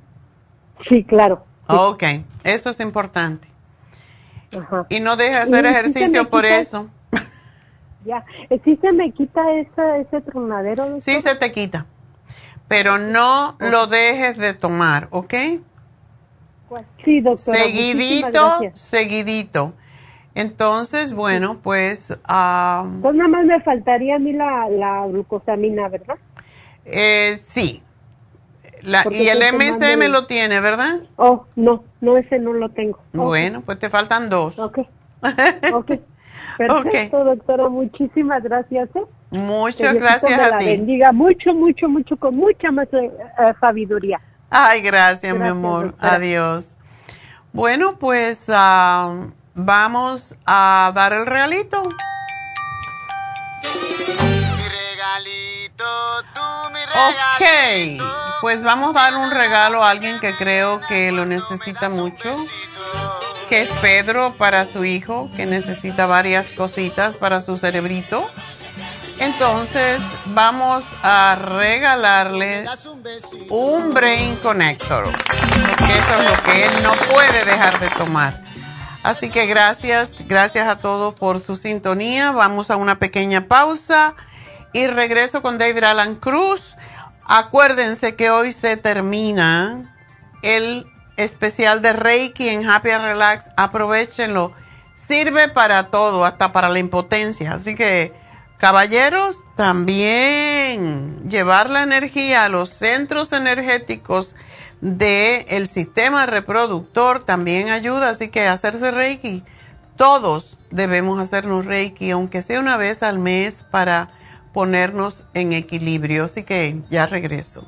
Sí, claro. Ok, eso es importante. Ajá. Y no dejes de hacer ejercicio por quita- eso. Ya, ¿sí se me quita ese, ese tronadero? Sí se te quita, pero no lo dejes de tomar, ¿ok? Sí, doctora. Seguidito, seguidito. Entonces, bueno, pues ah, Pues nada más me faltaría a mí la, la glucosamina, ¿verdad? eh, sí. La- y el MSM lo tiene, ¿verdad? Oh, no, no, ese no lo tengo. Bueno, pues te faltan dos. Ok. Ok. Perfecto, doctora. Muchísimas gracias. ¿eh? Muchas gracias a la ti. bendiga mucho, mucho, mucho, con mucha más eh, eh, sabiduría. Ay, gracias, mi amor. doctora. Adiós. Bueno, pues ah, vamos a dar el regalito. Ok, pues vamos a dar un regalo a alguien que creo que lo necesita mucho, que es Pedro para su hijo, que necesita varias cositas para su cerebrito. Entonces vamos a regalarle un Brain Connector, porque eso es lo que él no puede dejar de tomar. Así que gracias, gracias a todos por su sintonía. Vamos a una pequeña pausa y regreso con David Alan Cruz. Acuérdense que hoy se termina el especial de Reiki en Happy and Relax. Aprovechenlo. Sirve para todo, hasta para la impotencia. Así que, caballeros, también llevar la energía a los centros energéticos del sistema reproductor también ayuda. Así que hacerse Reiki. Todos debemos hacernos Reiki, aunque sea una vez al mes, para ponernos en equilibrio. Así que ya regreso.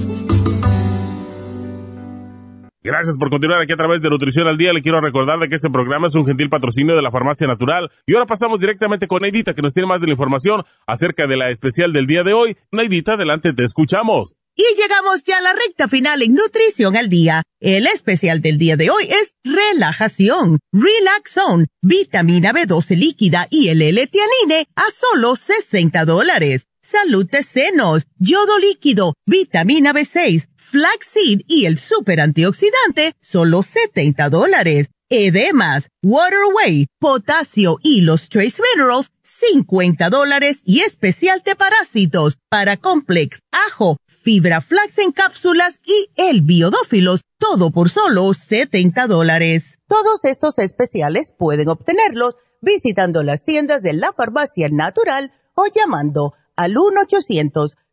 Gracias por continuar aquí a través de Nutrición al Día. Le quiero recordar de que este programa es un gentil patrocinio de la Farmacia Natural. Y ahora pasamos directamente con Neidita, que nos tiene más de la información acerca de la especial del día de hoy. Neidita, adelante, te escuchamos. Y llegamos ya a la recta final en Nutrición al Día. El especial del día de hoy es relajación, Relax Zone, vitamina B12 líquida y el L-tianine a solo 60 dólares. Salud de senos, yodo líquido, vitamina B6, flaxseed y el super antioxidante, solo 70 dólares. Edemas, Waterway, potasio y los trace minerals, 50 dólares y especial de parásitos para complex, ajo, fibra flax en cápsulas y el biodófilos, todo por solo 70 dólares. Todos estos especiales pueden obtenerlos visitando las tiendas de la farmacia natural o llamando al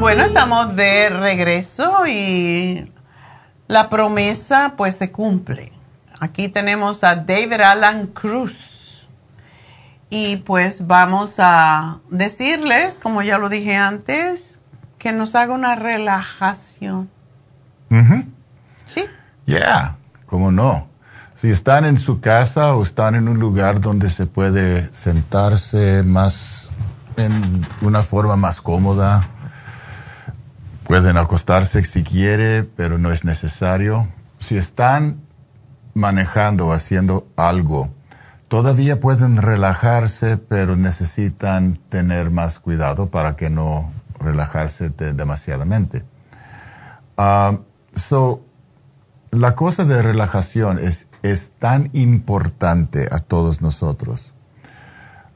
Bueno, estamos de regreso y la promesa pues se cumple. Aquí tenemos a David Alan Cruz. Y pues vamos a decirles, como ya lo dije antes, que nos haga una relajación. Sí. Yeah, cómo no. Si están en su casa o están en un lugar donde se puede sentarse más en una forma más cómoda, Pueden acostarse si quiere, pero no es necesario. Si están manejando o haciendo algo, todavía pueden relajarse, pero necesitan tener más cuidado para que no relajarse demasiadamente. Ah, so, la cosa de relajación es, es tan importante a todos nosotros.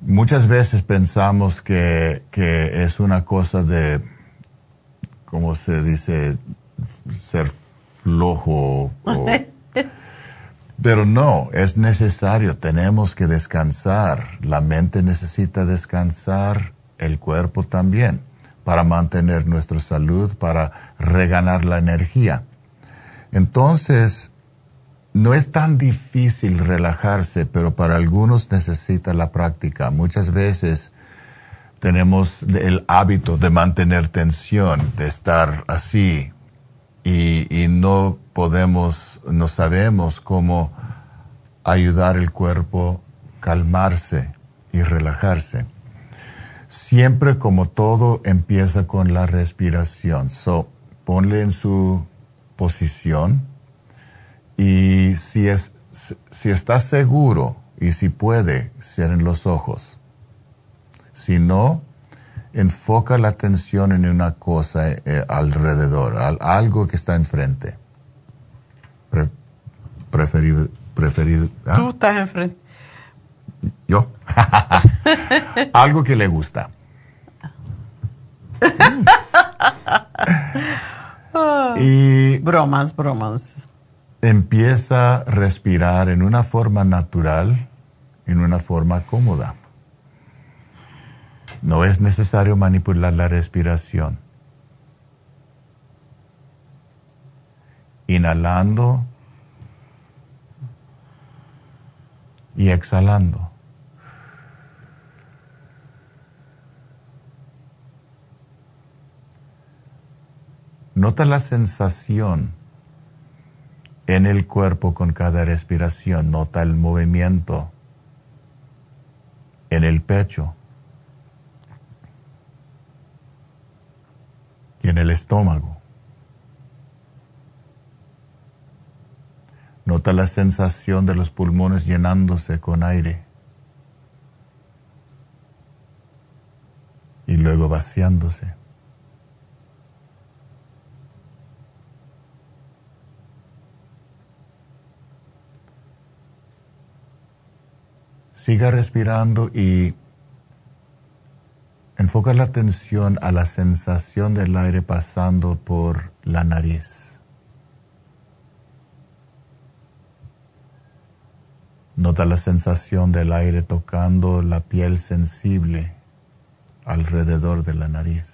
Muchas veces pensamos que, que es una cosa de ¿cómo se dice? Ser flojo. Pero no, es necesario, tenemos que descansar. La mente necesita descansar, el cuerpo también, para mantener nuestra salud, para reganar la energía. Entonces, no es tan difícil relajarse, pero para algunos necesita la práctica. Muchas veces tenemos el hábito de mantener tensión, de estar así y, no podemos, no sabemos cómo ayudar el cuerpo a calmarse y relajarse. Siempre como todo empieza con la respiración. So, ponle en su posición Y si, es, si está seguro y si puede, cierren los ojos. Si no, enfoca la atención en una cosa eh, alrededor, algo que está enfrente. preferido, preferido. ¿ah? Tú estás enfrente. Yo. algo que le gusta. y bromas, bromas. Empieza a respirar en una forma natural, en una forma cómoda. No es necesario manipular la respiración. Inhalando y exhalando. Nota la sensación en el cuerpo con cada respiración. Nota el movimiento en el pecho y en el estómago. Nota la sensación de los pulmones llenándose con aire y luego vaciándose. Siga respirando y enfoca la atención a la sensación del aire pasando por la nariz. Nota la sensación del aire tocando la piel sensible alrededor de la nariz.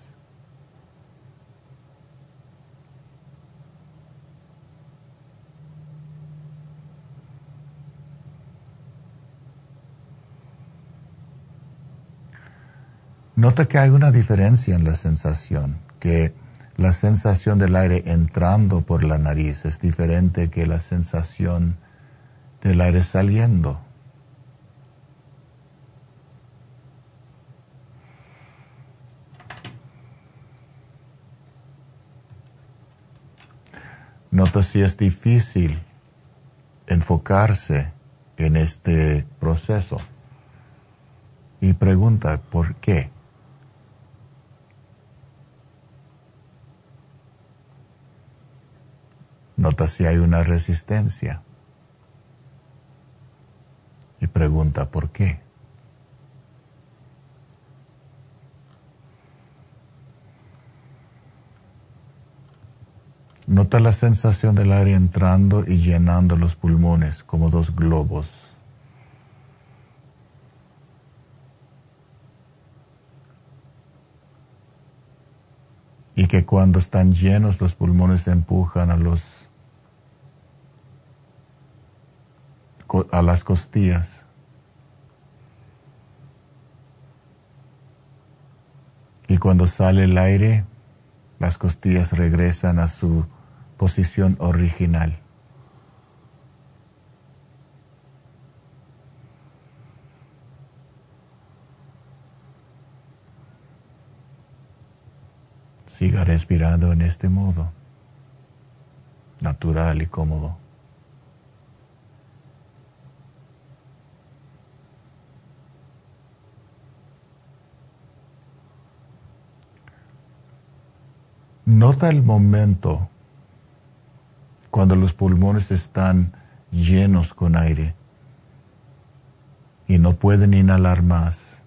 Nota que hay una diferencia en la sensación, que la sensación del aire entrando por la nariz es diferente que la sensación del aire saliendo. Nota si es difícil enfocarse en este proceso y pregunta por qué. Nota si hay una resistencia y pregunta por qué. Nota la sensación del aire entrando y llenando los pulmones como dos globos. Y que cuando están llenos los pulmones empujan a los a las costillas. Y cuando sale el aire, las costillas regresan a su posición original. Siga respirando en este modo, natural y cómodo. Nota el momento cuando los pulmones están llenos con aire y no pueden inhalar más.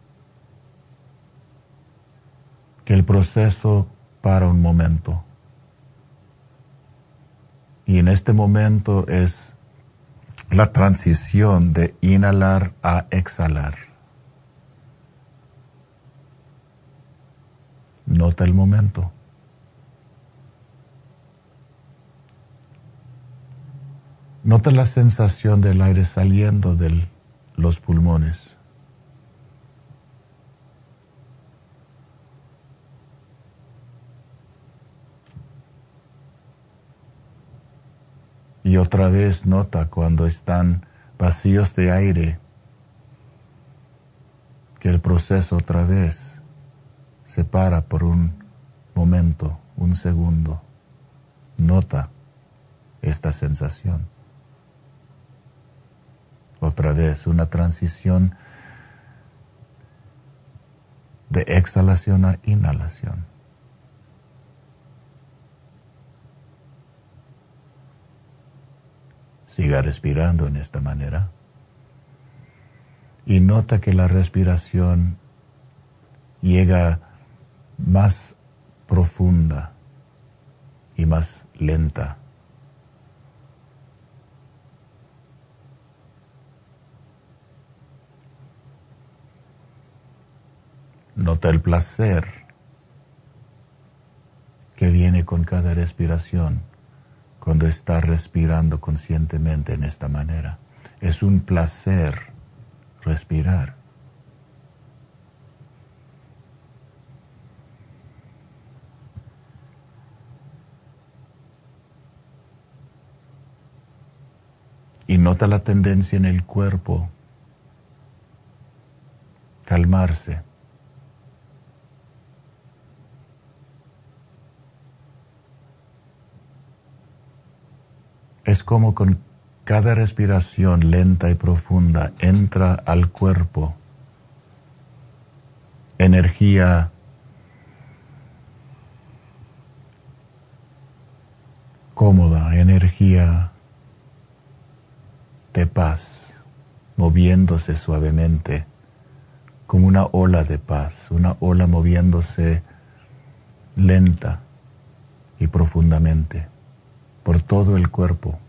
Que el proceso para un momento. Y en este momento es la transición de inhalar a exhalar. Nota el momento. Nota la sensación del aire saliendo de los pulmones. Y otra vez nota cuando están vacíos de aire que el proceso otra vez se para por un momento, un segundo. Nota esta sensación. Otra vez, una transición de exhalación a inhalación. Siga respirando en esta manera y nota que la respiración llega más profunda y más lenta. Nota el placer que viene con cada respiración cuando está respirando conscientemente en esta manera. Es un placer respirar. Y nota la tendencia en el cuerpo, calmarse. Es como con cada respiración lenta y profunda entra al cuerpo energía cómoda, energía de paz, moviéndose suavemente, como una ola de paz, una ola moviéndose lenta y profundamente por todo el cuerpo.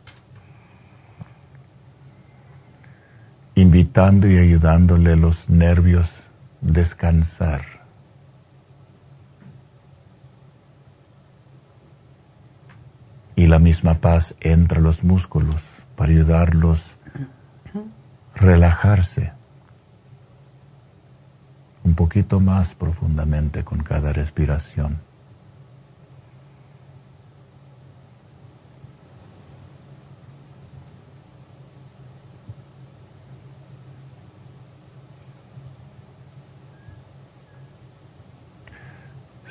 invitando y ayudándole los nervios descansar. Y la misma paz entre los músculos para ayudarlos a relajarse un poquito más profundamente con cada respiración.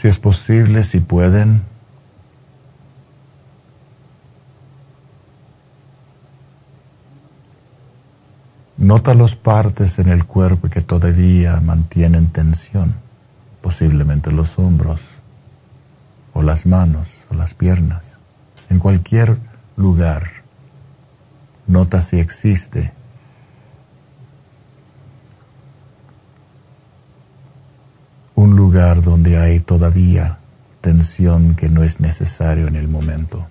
Si es posible, si pueden, Nota las partes en el cuerpo que todavía mantienen tensión, posiblemente los hombros, o las manos, o las piernas, en cualquier lugar. Nota si existe un lugar donde hay todavía tensión que no es necesario en el momento.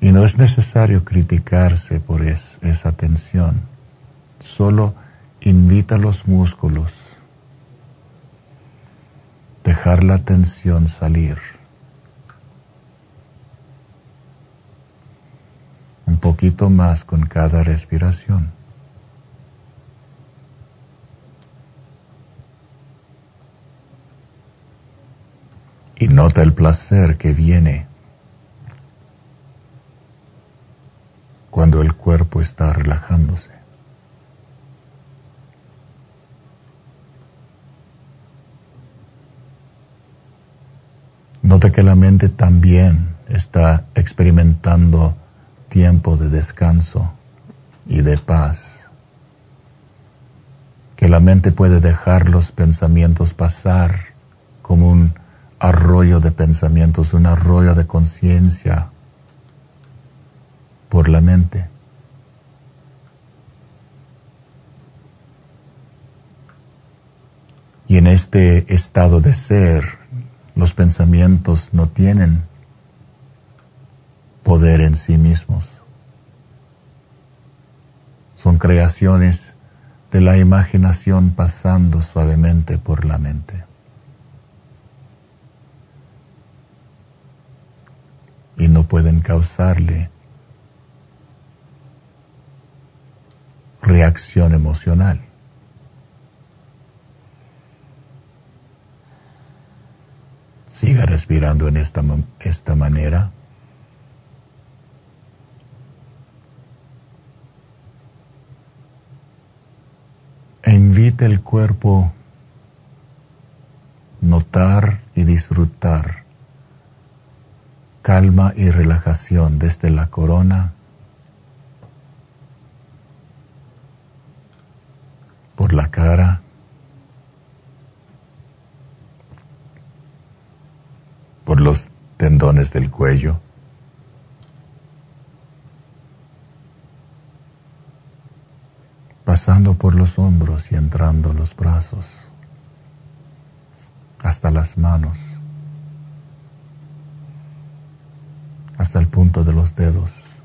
Y no es necesario criticarse por esa tensión, solo invita a los músculos, dejar la tensión salir. Un poquito más con cada respiración. Y nota el placer que viene cuando el cuerpo está relajándose. Nota que la mente también está experimentando tiempo de descanso y de paz, que la mente puede dejar los pensamientos pasar como un arroyo de pensamientos, un arroyo de conciencia por la mente. Y en este estado de ser, los pensamientos no tienen poder en sí mismos. Son creaciones de la imaginación pasando suavemente por la mente. Y no pueden causarle reacción emocional. Siga respirando en esta, esta manera. E invite el cuerpo notar y disfrutar calma y relajación desde la corona por la cara, por los tendones del cuello. Pasando por los hombros y entrando los brazos, hasta las manos, hasta el punto de los dedos.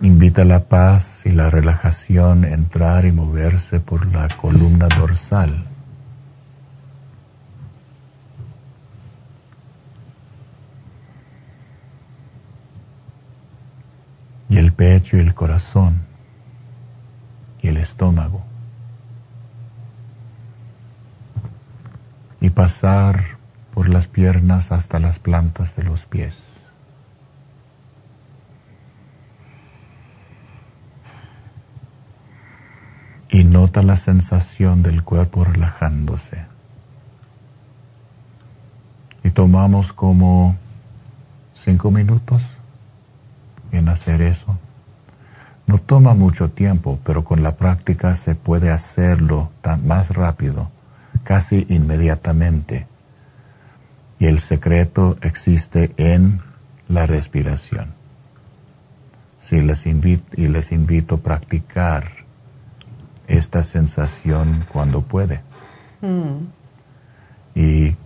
Invita la paz y la relajación a entrar y moverse por la columna dorsal. Y el pecho y el corazón y el estómago. Y pasar por las piernas hasta las plantas de los pies. Y nota la sensación del cuerpo relajándose. Y tomamos como cinco minutos en hacer eso. No toma mucho tiempo, pero con la práctica se puede hacerlo tan más rápido, casi inmediatamente. Y el secreto existe en la respiración. Si les invito, y les invito a practicar esta sensación cuando puede. Mm. Y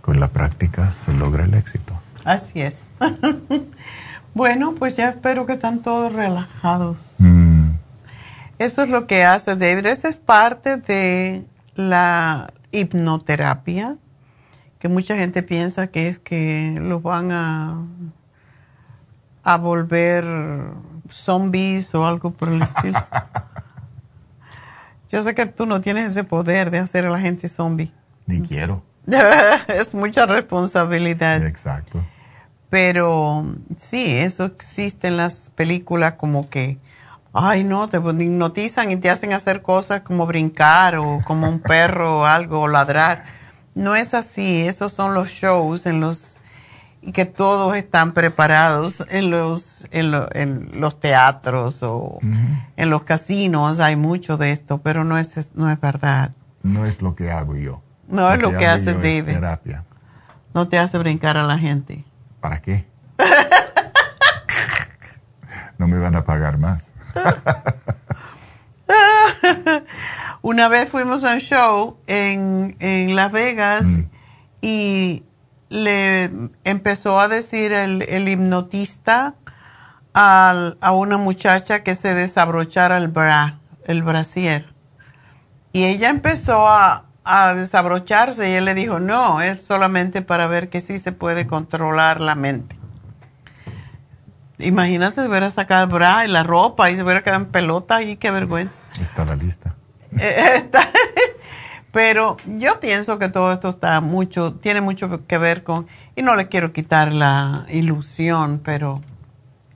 con la práctica se logra el éxito. Así es. Bueno, pues ya espero que están todos relajados. Mm. Eso es lo que hace David. Esta es parte de la hipnoterapia, que mucha gente piensa que es que los van a, a volver zombies o algo por el estilo. Yo sé que tú no tienes ese poder de hacer a la gente zombie. Ni quiero. es mucha responsabilidad. Exacto. Pero sí, eso existe en las películas como que, ay no, te hipnotizan y te hacen hacer cosas como brincar o como un perro o algo, o ladrar. No es así, esos son los shows en los y que todos están preparados en los, en, en los teatros o en los casinos, hay mucho de esto, pero no es, no es verdad. No es lo que hago yo. No es lo que, hace David. terapia. No te hace brincar a la gente. ¿Para qué? no me van a pagar más. Una vez fuimos a un show en, Las Vegas mm. y le empezó a decir el, hipnotista a una muchacha que se desabrochara el bra, el brasier. Y ella empezó a, a desabrocharse y él le dijo, no, es solamente para ver que sí se puede controlar la mente. Imagínate, se hubiera sacado el bra y la ropa y se hubiera quedado en pelota y qué vergüenza. Está la lista. Eh, pero yo pienso que todo esto está mucho, tiene mucho que ver con, y no le quiero quitar la ilusión, pero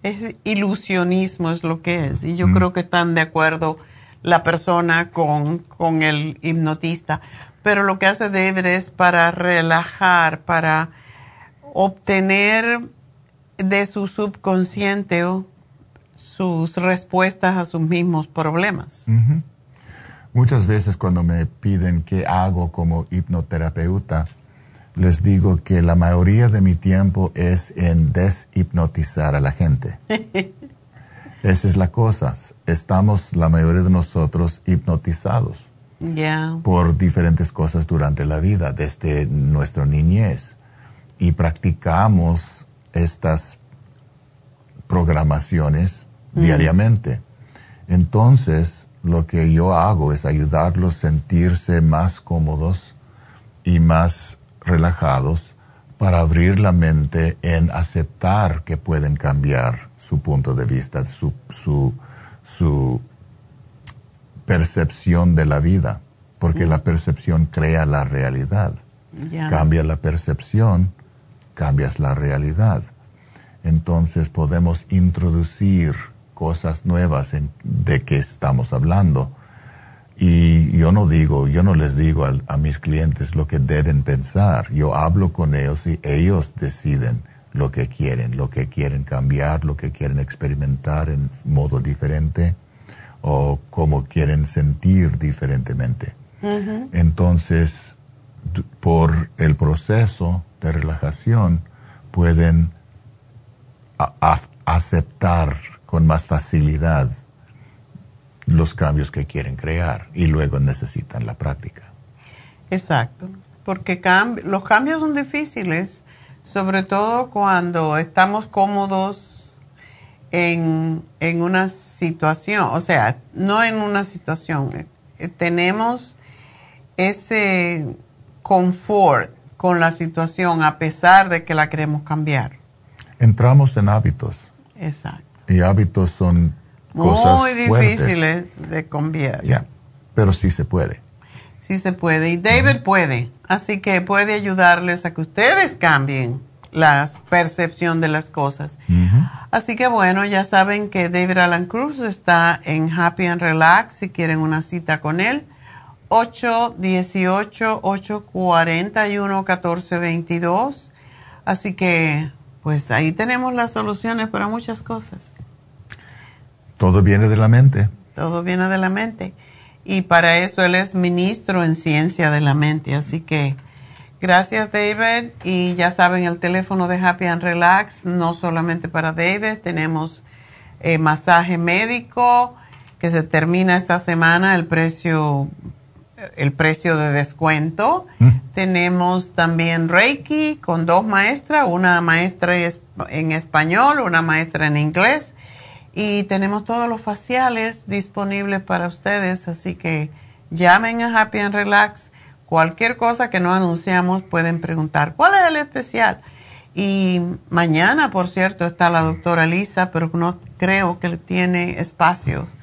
es ilusionismo es lo que es. Y yo mm. creo que están de acuerdo la persona con, con el hipnotista. Pero lo que hace David es para relajar, para obtener de su subconsciente sus respuestas a sus mismos problemas. Muchas veces cuando me piden qué hago como hipnoterapeuta, les digo que la mayoría de mi tiempo es en deshipnotizar a la gente. Esa es la cosa. Estamos, la mayoría de nosotros, hipnotizados por diferentes cosas durante la vida, desde nuestra niñez. Y practicamos estas programaciones mm. diariamente. Entonces, lo que yo hago es ayudarlos a sentirse más cómodos y más relajados para abrir la mente en aceptar que pueden cambiar su punto de vista, su, su, percepción de la vida, porque la percepción crea la realidad. Cambia la percepción, cambias la realidad. Entonces podemos introducir cosas nuevas en, de que estamos hablando. Y yo no digo, yo no les digo a, mis clientes lo que deben pensar. Yo hablo con ellos y ellos deciden lo que quieren, lo que quieren cambiar, lo que quieren experimentar en modo diferente o cómo quieren sentir diferentemente. Entonces, por el proceso de relajación, pueden aceptar con más facilidad los cambios que quieren crear y luego necesitan la práctica. Exacto, porque los cambios son difíciles, sobre todo cuando estamos cómodos en, en una situación, o sea, no en una situación, eh, tenemos ese confort con la situación a pesar de que la queremos cambiar. Entramos en hábitos. Exacto. Y hábitos son cosas muy difíciles de cambiar. Pero sí se puede. Sí se puede. Y David puede. Así que puede ayudarles a que ustedes cambien la percepción de las cosas. Así que bueno, ya saben que David Alan Cruz está en Happy and Relax si quieren una cita con él. 818-841-1422. Así que pues ahí tenemos las soluciones para muchas cosas. Todo viene de la mente. Todo viene de la mente. Y para eso él es ministro en ciencia de la mente. Así que gracias David. Y ya saben el teléfono de Happy and Relax, no solamente para David, tenemos eh, masaje médico que se termina esta semana, el precio el precio de descuento. Mm. Tenemos también Reiki con dos maestras, una maestra en español, una maestra en inglés y tenemos todos los faciales disponibles para ustedes, así que llamen a Happy and Relax. Cualquier cosa que no anunciamos pueden preguntar, ¿cuál es el especial? Y mañana, por cierto, está la doctora Lisa, pero no creo que tiene espacios.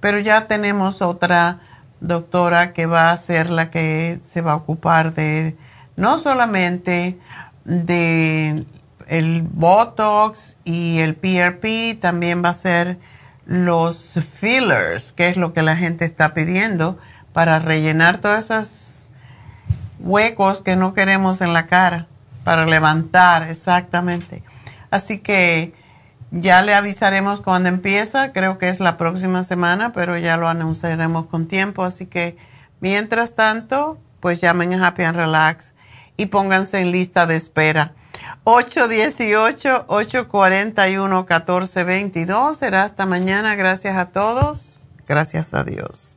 Pero ya tenemos otra doctora que va a ser la que se va a ocupar de no solamente de el Botox y el PRP también va a ser los fillers, que es lo que la gente está pidiendo para rellenar todos esos huecos que no queremos en la cara, para levantar exactamente. Así que ya le avisaremos cuando empieza, creo que es la próxima semana, pero ya lo anunciaremos con tiempo. Así que mientras tanto, pues llamen a Happy and Relax y pónganse en lista de espera. 818-841-1422. Será hasta mañana. Gracias a todos. Gracias a Dios.